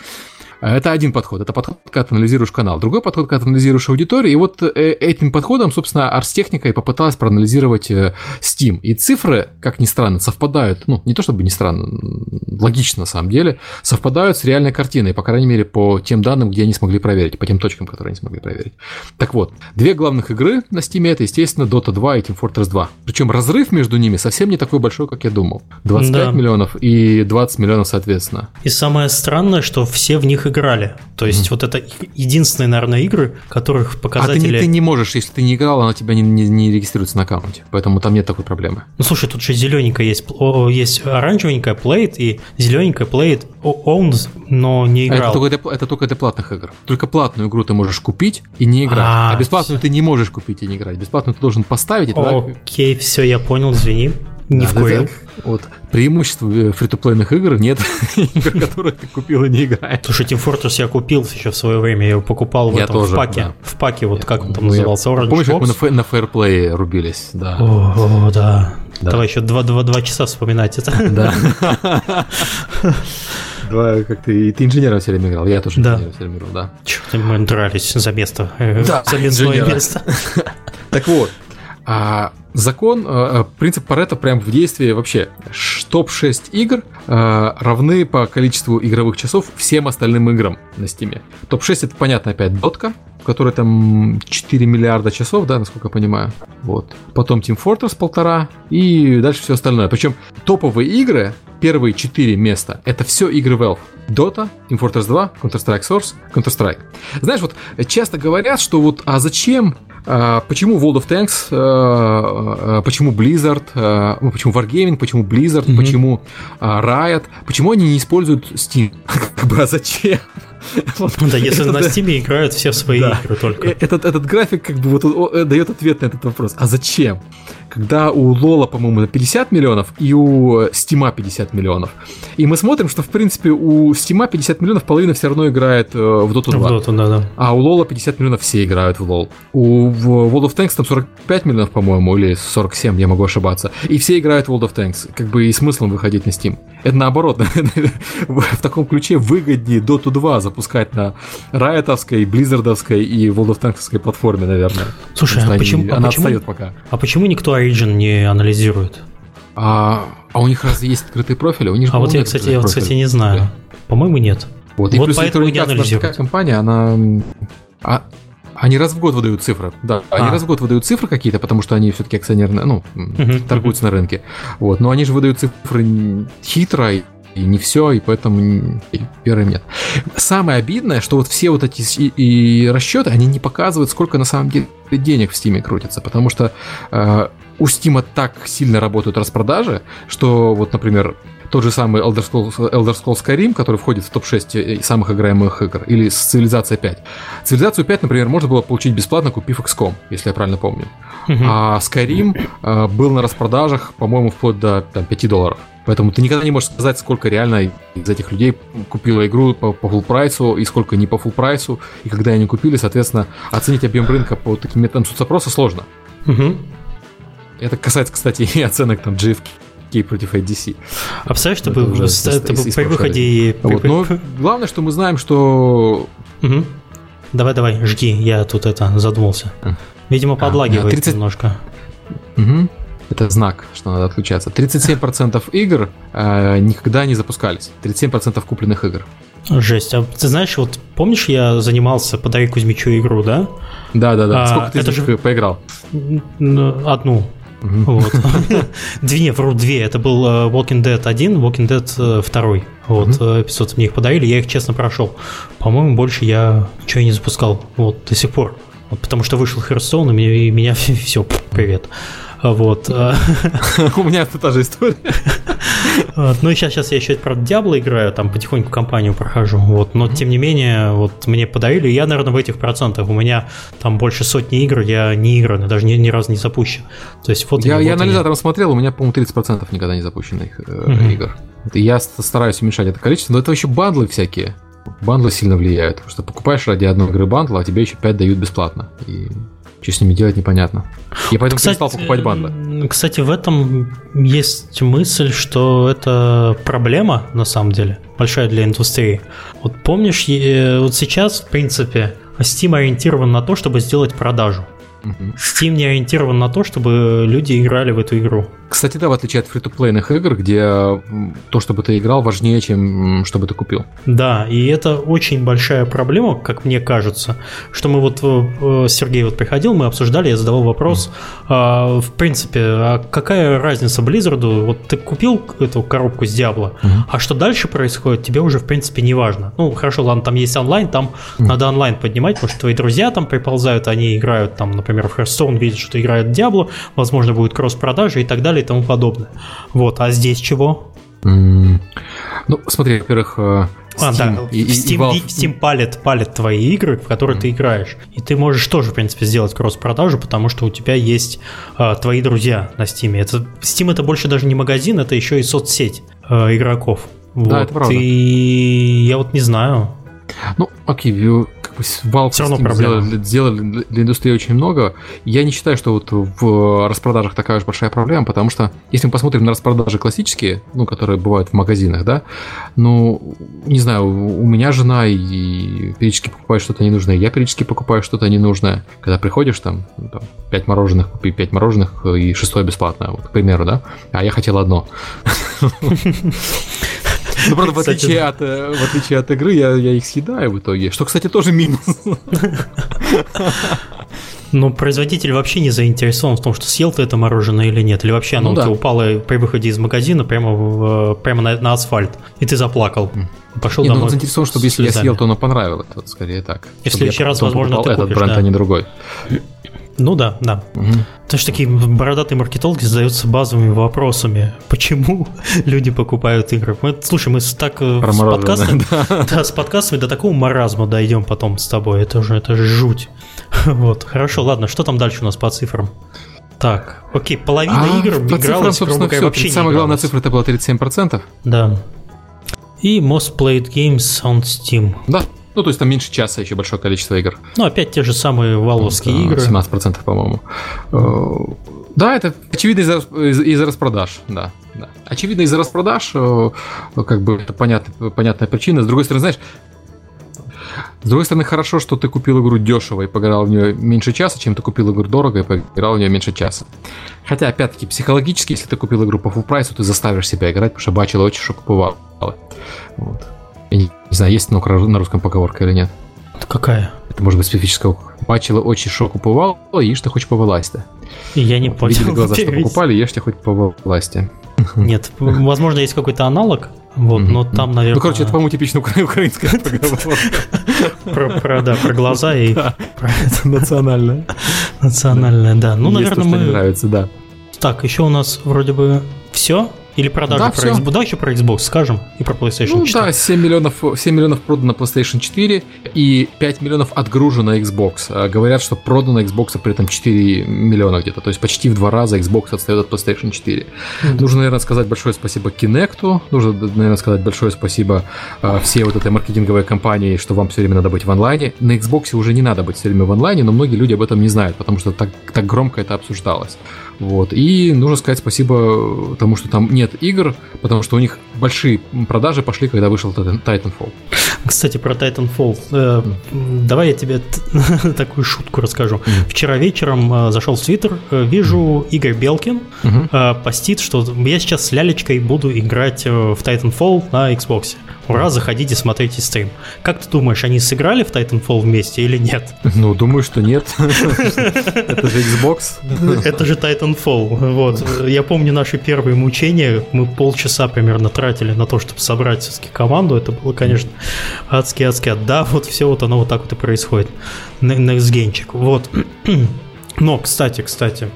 Это один подход. Это подход, когда ты анализируешь канал. Другой подход, когда ты анализируешь аудиторию. И вот э, этим подходом, собственно, Арстехника и попыталась проанализировать э, Steam. И цифры, как ни странно, совпадают. Ну, не то чтобы не странно, логично на самом деле, совпадают с реальной картиной, по крайней мере, по тем данным, где они смогли проверить, по тем точкам, которые они смогли проверить. Так вот, две главных игры на Steam это, естественно, Dota 2 и Team Fortress 2. Причем разрыв между ними совсем не такой большой, как я думал. 25 да. миллионов и 20 миллионов, соответственно. И самое странное, что все в них играли. То есть mm-hmm. вот это единственные, наверное, игры, которых показатели... А ты не, ты не можешь, если ты не играл, она тебя не, не, не регистрируется на аккаунте. Поэтому там нет такой проблемы. Ну слушай, тут же зелененькая есть, есть оранжевенькая played и зелененькая played owned, но не играл. Это только, для, это только для платных игр. Только платную игру ты можешь купить и не играть. А, а бесплатную все. ты не можешь купить и не играть. Бесплатную ты должен поставить. И Окей, все, я понял, извини. Не да, в коем. Вот. Преимущество э, фри-то-плейных игр нет игр, которые ты купил и не играешь. Слушай, Team Fortress я купил еще в свое время, я его покупал в я этом, тоже, в паке. Да. В паке, вот я, как он там ну, назывался, Orange Помнишь, Box? как мы на, на Fairplay рубились? Да. О, о да. да. Давай еще два, два, два часа вспоминать это. Да. Два, как ты, ты инженером все время играл, я тоже да. инженером все время играл, да. Черт, мы дрались за место, э, да, за место. место. Так вот, а закон, а, а, принцип Паретта прям в действии вообще. Топ-6 игр а, равны по количеству игровых часов всем остальным играм на Стиме. Топ-6 это, понятно, опять дотка, которой там 4 миллиарда часов, да, насколько я понимаю. Вот. Потом Team Fortress полтора и дальше все остальное. Причем топовые игры, первые 4 места, это все игры Valve. Dota, Team Fortress 2, Counter-Strike Source, Counter-Strike. Знаешь, вот часто говорят, что вот, а зачем а, почему World of Tanks, а, почему Blizzard, ну, почему Wargaming, почему Blizzard, mm-hmm. почему Riot, почему они не используют Steam? Как бы, а зачем? Да, если на Steam играют все в свои игры только. Э, этот, этот график как бы вот э, дает ответ на этот вопрос. А зачем? Когда у Лола, по-моему, 50 миллионов и у Стима 50 миллионов. И мы смотрим, что, в принципе, у Стима 50 миллионов половина все равно играет э, в Dota 2. В Dota, да, да. А у Лола 50 миллионов все играют в Лол. У World of Tanks там 45 миллионов, по-моему, или 47, я могу ошибаться. И все играют в World of Tanks. Как бы и смыслом выходить на Steam. Это наоборот, в таком ключе выгоднее Dota 2 запускать на Riotовской, Blizzardовской и World of Tanks платформе, наверное. Слушай, а почему, они, а она почему, отстает пока. А почему никто Origin не анализирует? А, а у них разве есть открытые профили? У них а вот я, кстати, я, кстати, не знаю. По-моему, нет. Вот, и вот плюс поэтому не анализируют. такая компания, она... А, они раз в год выдают цифры, да. Они а. раз в год выдают цифры какие-то, потому что они все-таки акционерные, ну, uh-huh, торгуются uh-huh. на рынке. Вот, но они же выдают цифры хитро и не все, и поэтому веры нет. Самое обидное, что вот все вот эти и, и расчеты, они не показывают, сколько на самом деле денег в Стиме крутится, потому что э, у Стима так сильно работают распродажи, что вот, например, тот же самый Elder Scrolls, Elder Scrolls Skyrim, который входит в топ-6 э, самых играемых игр, или с Цивилизация 5. Цивилизацию 5, например, можно было получить бесплатно, купив XCOM, если я правильно помню. Uh-huh. А Skyrim э, был на распродажах, по-моему, вплоть до там, 5 долларов. Поэтому ты никогда не можешь сказать, сколько реально из этих людей купило игру по, по full прайсу и сколько не по full прайсу. И когда они купили, соответственно, оценить объем рынка по таким методам соцопроса сложно. Угу. Это касается, кстати, и оценок там GFK Кей против IDC. А представляешь, чтобы уже это из, при выходе... Вот, но главное, что мы знаем, что... Угу. Давай, давай, жги, я тут это задумался. Видимо, а, подлагивает 30... немножко. Угу. Это знак, что надо отключаться. 37% игр э, никогда не запускались. 37% купленных игр. Жесть. А ты знаешь, вот помнишь, я занимался «Подари Кузьмичу» игру, да? Да, да, да. А, Сколько ты это же... поиграл? Одну. Вот. Две, вру, две. Это был э, Walking Dead 1, Walking Dead 2. Э, вот, эпизод мне их подарили, я их честно прошел. По-моему, больше я ничего не запускал. Вот, до сих пор. Вот, потому что вышел Херстоун, и меня, и меня все, привет. Вот. У меня это та же история. Ну и сейчас, сейчас я еще, правда, Диабло играю, там потихоньку компанию прохожу, вот, но тем не менее, вот мне подарили, я, наверное, в этих процентах, у меня там больше сотни игр, я не играю, даже ни, ни разу не запущен. То есть вот Я, они, я вот анализатором смотрел, у меня, по-моему, 30% никогда не запущенных э, игр. Я стараюсь уменьшать это количество, но это еще бандлы всякие. Бандлы сильно влияют, потому что покупаешь ради одной игры бандл, а тебе еще 5 дают бесплатно. И что с ними делать, непонятно. Я поэтому перестал покупать бандлы. м, Кстати, в этом есть мысль, что это проблема, на самом деле, большая для индустрии. Вот помнишь, вот сейчас, в принципе, Steam ориентирован на то, чтобы сделать продажу. Steam не ориентирован на то, чтобы люди играли в эту игру. Кстати, да, в отличие от фри-то-плейных игр, где то, чтобы ты играл, важнее, чем чтобы ты купил. Да, и это очень большая проблема, как мне кажется, что мы вот, э, Сергей вот приходил, мы обсуждали, я задавал вопрос, а, в принципе, а какая разница Blizzard, вот ты купил эту коробку с Диабло, Мгм. а что дальше происходит, тебе уже, в принципе, не важно. Ну, хорошо, ладно, там есть онлайн, там Мгм. надо онлайн поднимать, потому что твои друзья там приползают, они играют там, например, в Hearthstone, видят, что играют в Диабло, возможно, будет кросс-продажи и так далее и тому подобное. Вот, а здесь чего? М, Ну, смотри, во-первых, э, А, Steam да, и, Steam, Valve- и- Steam палит, палит твои игры, в которые ты играешь. И ты можешь тоже, в принципе, сделать кросс-продажу, потому что у тебя есть а, твои друзья на Steam. Это, Steam это больше даже не магазин, это еще и соцсеть а, игроков. Вот. это правда. И я вот не знаю. Ну, окей, вью- как бы Valve Всё равно проблема. сделали, сделали для- индустрии очень много. Я не считаю, что вот в распродажах такая уж большая проблема, потому что если мы посмотрим на распродажи классические, ну, которые бывают в магазинах, да, ну, не знаю, у меня жена и периодически покупает что-то ненужное, я периодически покупаю что-то ненужное. Когда приходишь, там, ну, там 5 мороженых, купи 5 мороженых и шестое бесплатно, вот, к примеру, да, а я хотел одно. Ну, правда, в отличие, от, э, в отличие от игры, я, я их съедаю в итоге. Что, кстати, тоже минус. Но производитель вообще не заинтересован в том, что съел ты это мороженое или нет. Или вообще оно Ну у тебя да. упало при выходе из магазина прямо, в- прямо на, на асфальт. И ты заплакал. Пошел Не, ну домой. он заинтересован, чтобы если я съел, то оно понравилось. Вот скорее так. И в следующий раз, возможно, ты этот купишь, бренд, да. а не другой. Ну да, да. Мгм. Потому что такие бородатые маркетологи задаются базовыми вопросами. Почему люди покупают игры? Мы, слушай, мы с, так э, Про с подкастами, да. да, с подкастами до такого маразма дойдем потом с тобой. Это же, это же жуть. Вот, хорошо, ладно, что там дальше у нас по цифрам? Так, окей, половина А, игр по цифрам, игралась, грубо собственно, все. вообще Самая главная цифра это была 37%. Да. И Most Played Games on Steam. Да. Ну, то есть там меньше часа еще большое количество игр. Ну, опять те же самые валовские Да, игры. 17%, по-моему. Э, Да, это очевидно из-за из- из-за распродаж, да, да. Очевидно из-за распродаж, э, как бы это понятно, понятная причина. С другой стороны, знаешь, с другой стороны, хорошо, что ты купил игру дешево и поиграл в нее меньше часа, чем ты купил игру дорого и поиграл в нее меньше часа. Хотя, опять-таки, психологически, если ты купил игру по full прайсу, ты заставишь себя играть, потому что бачила очень что купувала. Вот. Я не, не знаю, есть на на русском поговорка или нет. Какая? Это может быть специфическая. Бачила очень шо купувала, ешь ты хоть по власти. Я не понял. Видели глаза, что покупали, ешьте хоть по власти. Нет, возможно, есть какой-то аналог, вот, но там, наверное... Ну, короче, это, по-моему, типично укра- украинская поговорка. про, да, про глаза и Это национальная. национальное, да. Ну, наверное, что мы... нравится, да. Так, еще у нас вроде бы все? Или продажи Да, про. Xbox? Да, еще про Xbox скажем и про PlayStation Ну 4. да, 7 миллионов, 7 миллионов продано PlayStation 4 и 5 миллионов отгружено Xbox. А, Говорят, что продано Xbox при этом 4 миллиона где-то. То есть почти в два раза Xbox отстает от PlayStation 4. Нужно, наверное, сказать большое спасибо Kinect. Нужно, наверное, сказать большое спасибо а, всей вот этой маркетинговой компании, что вам все время надо быть в онлайне. На Xbox уже не надо быть все время в онлайне, но многие люди об этом не знают, потому что так, так громко это обсуждалось. Вот. И нужно сказать спасибо тому, что там нет игр, потому что у них большие продажи пошли, когда вышел Titan- Titanfall. Кстати, про Titanfall. Э, Давай я тебе такую шутку расскажу. Вчера вечером э, зашел в Твиттер, э, вижу Игорь Белкин э, постит, что я сейчас с лялечкой буду играть э, в Titanfall на Xbox. Ура, заходите, смотрите стрим. Как ты думаешь, они сыграли в Titanfall вместе или нет? Ну, думаю, что нет. Это же Xbox. Это же Titanfall. Вот. Я помню наши первые мучения. Мы полчаса примерно тратили на то, чтобы собрать все-таки команду. Это было, конечно, адски-адски. Да, вот все вот оно вот так вот и происходит. Некстгенчик. Вот. Но, кстати, кстати,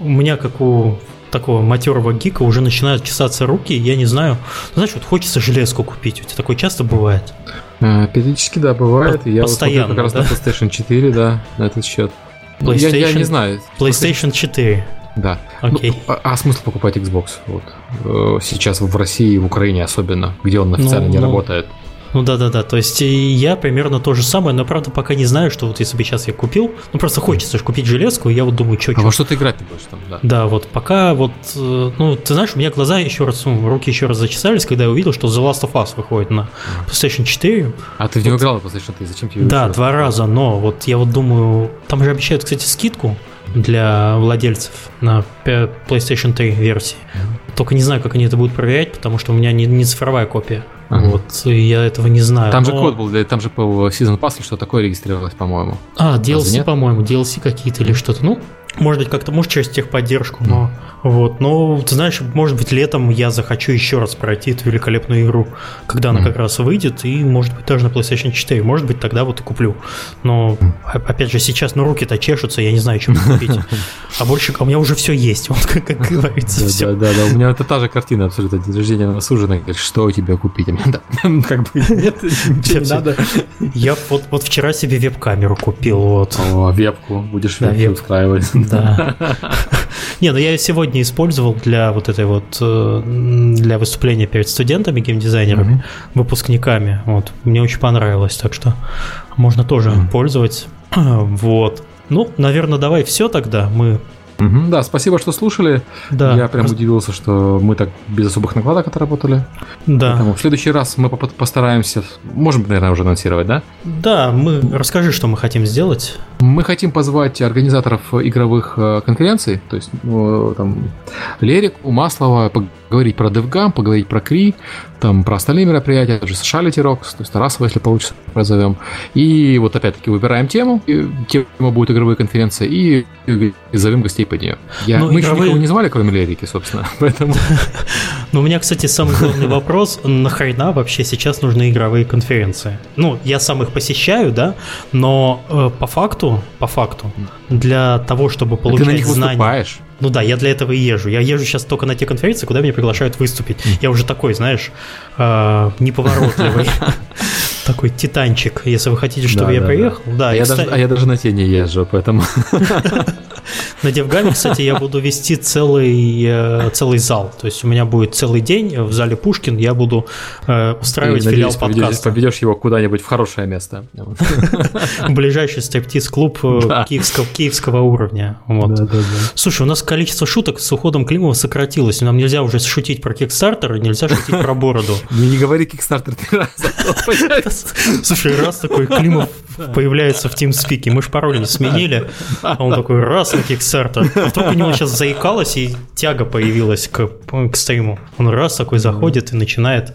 у меня, как у такого матерого гика, уже начинают чесаться руки, я не знаю. Ну, знаешь, вот хочется железку купить. У тебя такое часто бывает? А, периодически, да, бывает. Я Постоянно, вот как раз да? на PlayStation 4, да, на этот счет. PlayStation, я, я не знаю. PlayStation 4. Да. Окей. Ну, а, а смысл покупать Xbox? Вот. Э, сейчас в России и в Украине особенно, где он официально ну, не ну, работает. Ну да, да, да. То есть я примерно то же самое, но правда пока не знаю, что вот если бы сейчас я купил, ну просто хочется же купить железку, и я вот думаю, что. А во что ты играть не будешь там, да? Да, вот пока вот, э, ну ты знаешь, у меня глаза еще раз, ну, руки еще раз зачесались, когда я увидел, что The Last of Us выходит на PlayStation 4. А ты в него вот, играл на PlayStation 4, зачем тебе? Да, два раза, но вот я вот думаю, там же обещают, кстати, скидку для владельцев на PlayStation 3 версии. Только не знаю, как они это будут проверять, потому что у меня не, не цифровая копия. Ага. Вот, и я этого не знаю. Там но... же код был, там же по Season Pass что такое регистрировалось, по-моему. А, DLC, по-моему, DLC какие-то или что-то. Ну, может быть, как-то, может, через техподдержку, но вот. Но ты знаешь, может быть, летом я захочу еще раз пройти эту великолепную игру, когда она как раз выйдет, и, может быть, даже на PlayStation 4. Может быть, тогда вот и куплю. Но, опять же, сейчас, ну, руки-то чешутся, я не знаю, чем купить. А больше, а у меня уже все есть, вот как, как говорится. Да, да, да, у меня это та же картина абсолютно. День рождения на суженой, говорит, что у тебя купить? А как бы, нет, не надо. Я вот, вот вчера себе веб-камеру купил, вот. О, вебку, будешь вебку устраивать. Да. Не, ну я сегодня использовал для вот этой вот, э, для выступления перед студентами, геймдизайнерами, выпускниками. Вот, мне очень понравилось, так что можно тоже пользоваться. Вот. Ну, наверное, давай все тогда. Мы Угу, да, спасибо, что слушали. Да. Я прям удивился, что мы так без особых накладок отработали. Да. Поэтому в следующий раз мы постараемся, можем, наверное, уже анонсировать, да? Да, мы расскажи, что мы хотим сделать. Мы хотим позвать организаторов игровых э, конференций, то есть ну, там Лерику, Маслова, поговорить про DevGam, поговорить про Кри, там про остальные мероприятия, даже Sociality Rocks, то есть Тарасова, если получится, позовем. И вот опять-таки выбираем тему, и тема будет игровые конференции, и, и зовем гостей под нее. Я, ну, мы игровые... еще никого не звали, кроме Лерики, собственно, поэтому... Ну, у меня, кстати, самый главный вопрос, нахрена вообще сейчас нужны игровые конференции? Ну, я сам их посещаю, да, но э, по факту, по факту, для того, чтобы получать знания... Ты на них знания... выступаешь. Ну да, я для этого и езжу. Я езжу сейчас только на те конференции, куда меня приглашают выступить. Я уже такой, знаешь, э, неповоротливый. Такой титанчик, если вы хотите, чтобы я приехал. Да, а я даже на те не езжу, поэтому... На Девгаме, кстати, я буду вести целый, э, целый зал. То есть у меня будет целый день в зале Пушкин, я буду э, устраивать филиал надеюсь, подкаста. Поведешь его куда-нибудь в хорошее место. Ближайший стриптиз-клуб э, киевского, киевского уровня. Вот. Да, да, да. Слушай, у нас количество шуток с уходом Климова сократилось. Нам нельзя уже шутить про Кикстартер и нельзя шутить про бороду. Не говори Кикстартер три раза. Слушай, раз такой Климов появляется в TeamSpeak, мы же пароль не сменили, а он такой раз на Kickstarter. А вдруг у него сейчас заикалось, и тяга появилась к, к стриму. Он раз такой заходит и начинает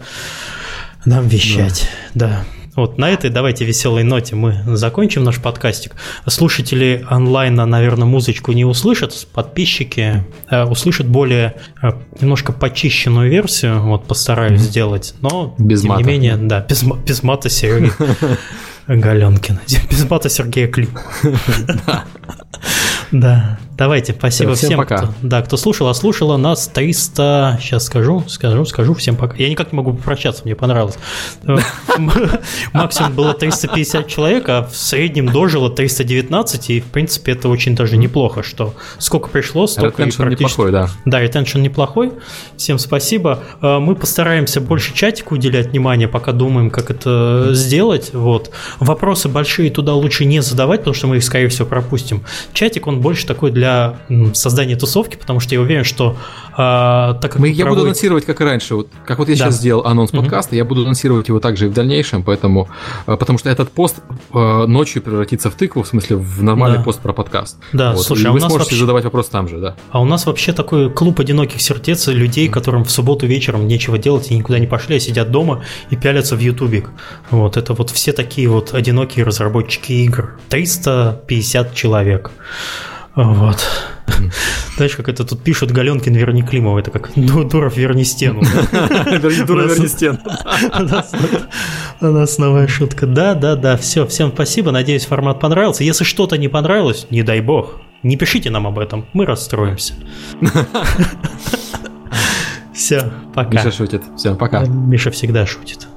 нам вещать. Да. да. Вот на этой давайте веселой ноте мы закончим наш подкастик. Слушатели онлайна, наверное, музычку не услышат, подписчики э, услышат более э, немножко почищенную версию. Вот постараюсь mm-hmm. сделать, но без тем мата. не менее, да, без, без мата Сереги Галенкина, без мата Сергея Климова. Да. Давайте, спасибо всем, всем пока. Кто, да, кто слушал, а слушала нас 300, сейчас скажу, скажу, скажу, всем пока. Я никак не могу попрощаться, мне понравилось. Максимум было 350 человек, а в среднем дожило 319, и в принципе это очень даже неплохо, что сколько пришло, столько и практически... неплохой, да. Да, ретеншн неплохой. Всем спасибо. А, мы постараемся больше чатику уделять внимание, пока думаем, как это сделать. Вот. Вопросы большие туда лучше не задавать, потому что мы их, скорее всего, пропустим. Чатик, он больше такой для для создания тусовки, потому что я уверен, что а, так как Мы, я буду анонсировать, как и раньше. Вот, как вот я да. сейчас сделал анонс подкаста, mm-hmm. я буду анонсировать его также и в дальнейшем, поэтому, а, потому что этот пост а, ночью превратится в тыкву, в смысле в нормальный да. пост про подкаст. Да, вот. слушай, и а вы сможете вообще... задавать вопрос там же, да. А у нас вообще такой клуб одиноких сердец людей, которым в субботу вечером нечего делать и никуда не пошли, а сидят дома и пялятся в ютубик. Вот, это вот все такие вот одинокие разработчики игр. 350 человек. Вот. Знаешь, как это тут пишут Галенкин, верни Климова, это как Дуров, верни стену. Дуров, верни стену. У нас новая шутка. Да, да, да, все, всем спасибо, надеюсь, формат понравился. Если что-то не понравилось, не дай бог, Не пишите нам об этом, мы расстроимся. Все, пока. Миша шутит. Все, пока. Миша всегда шутит.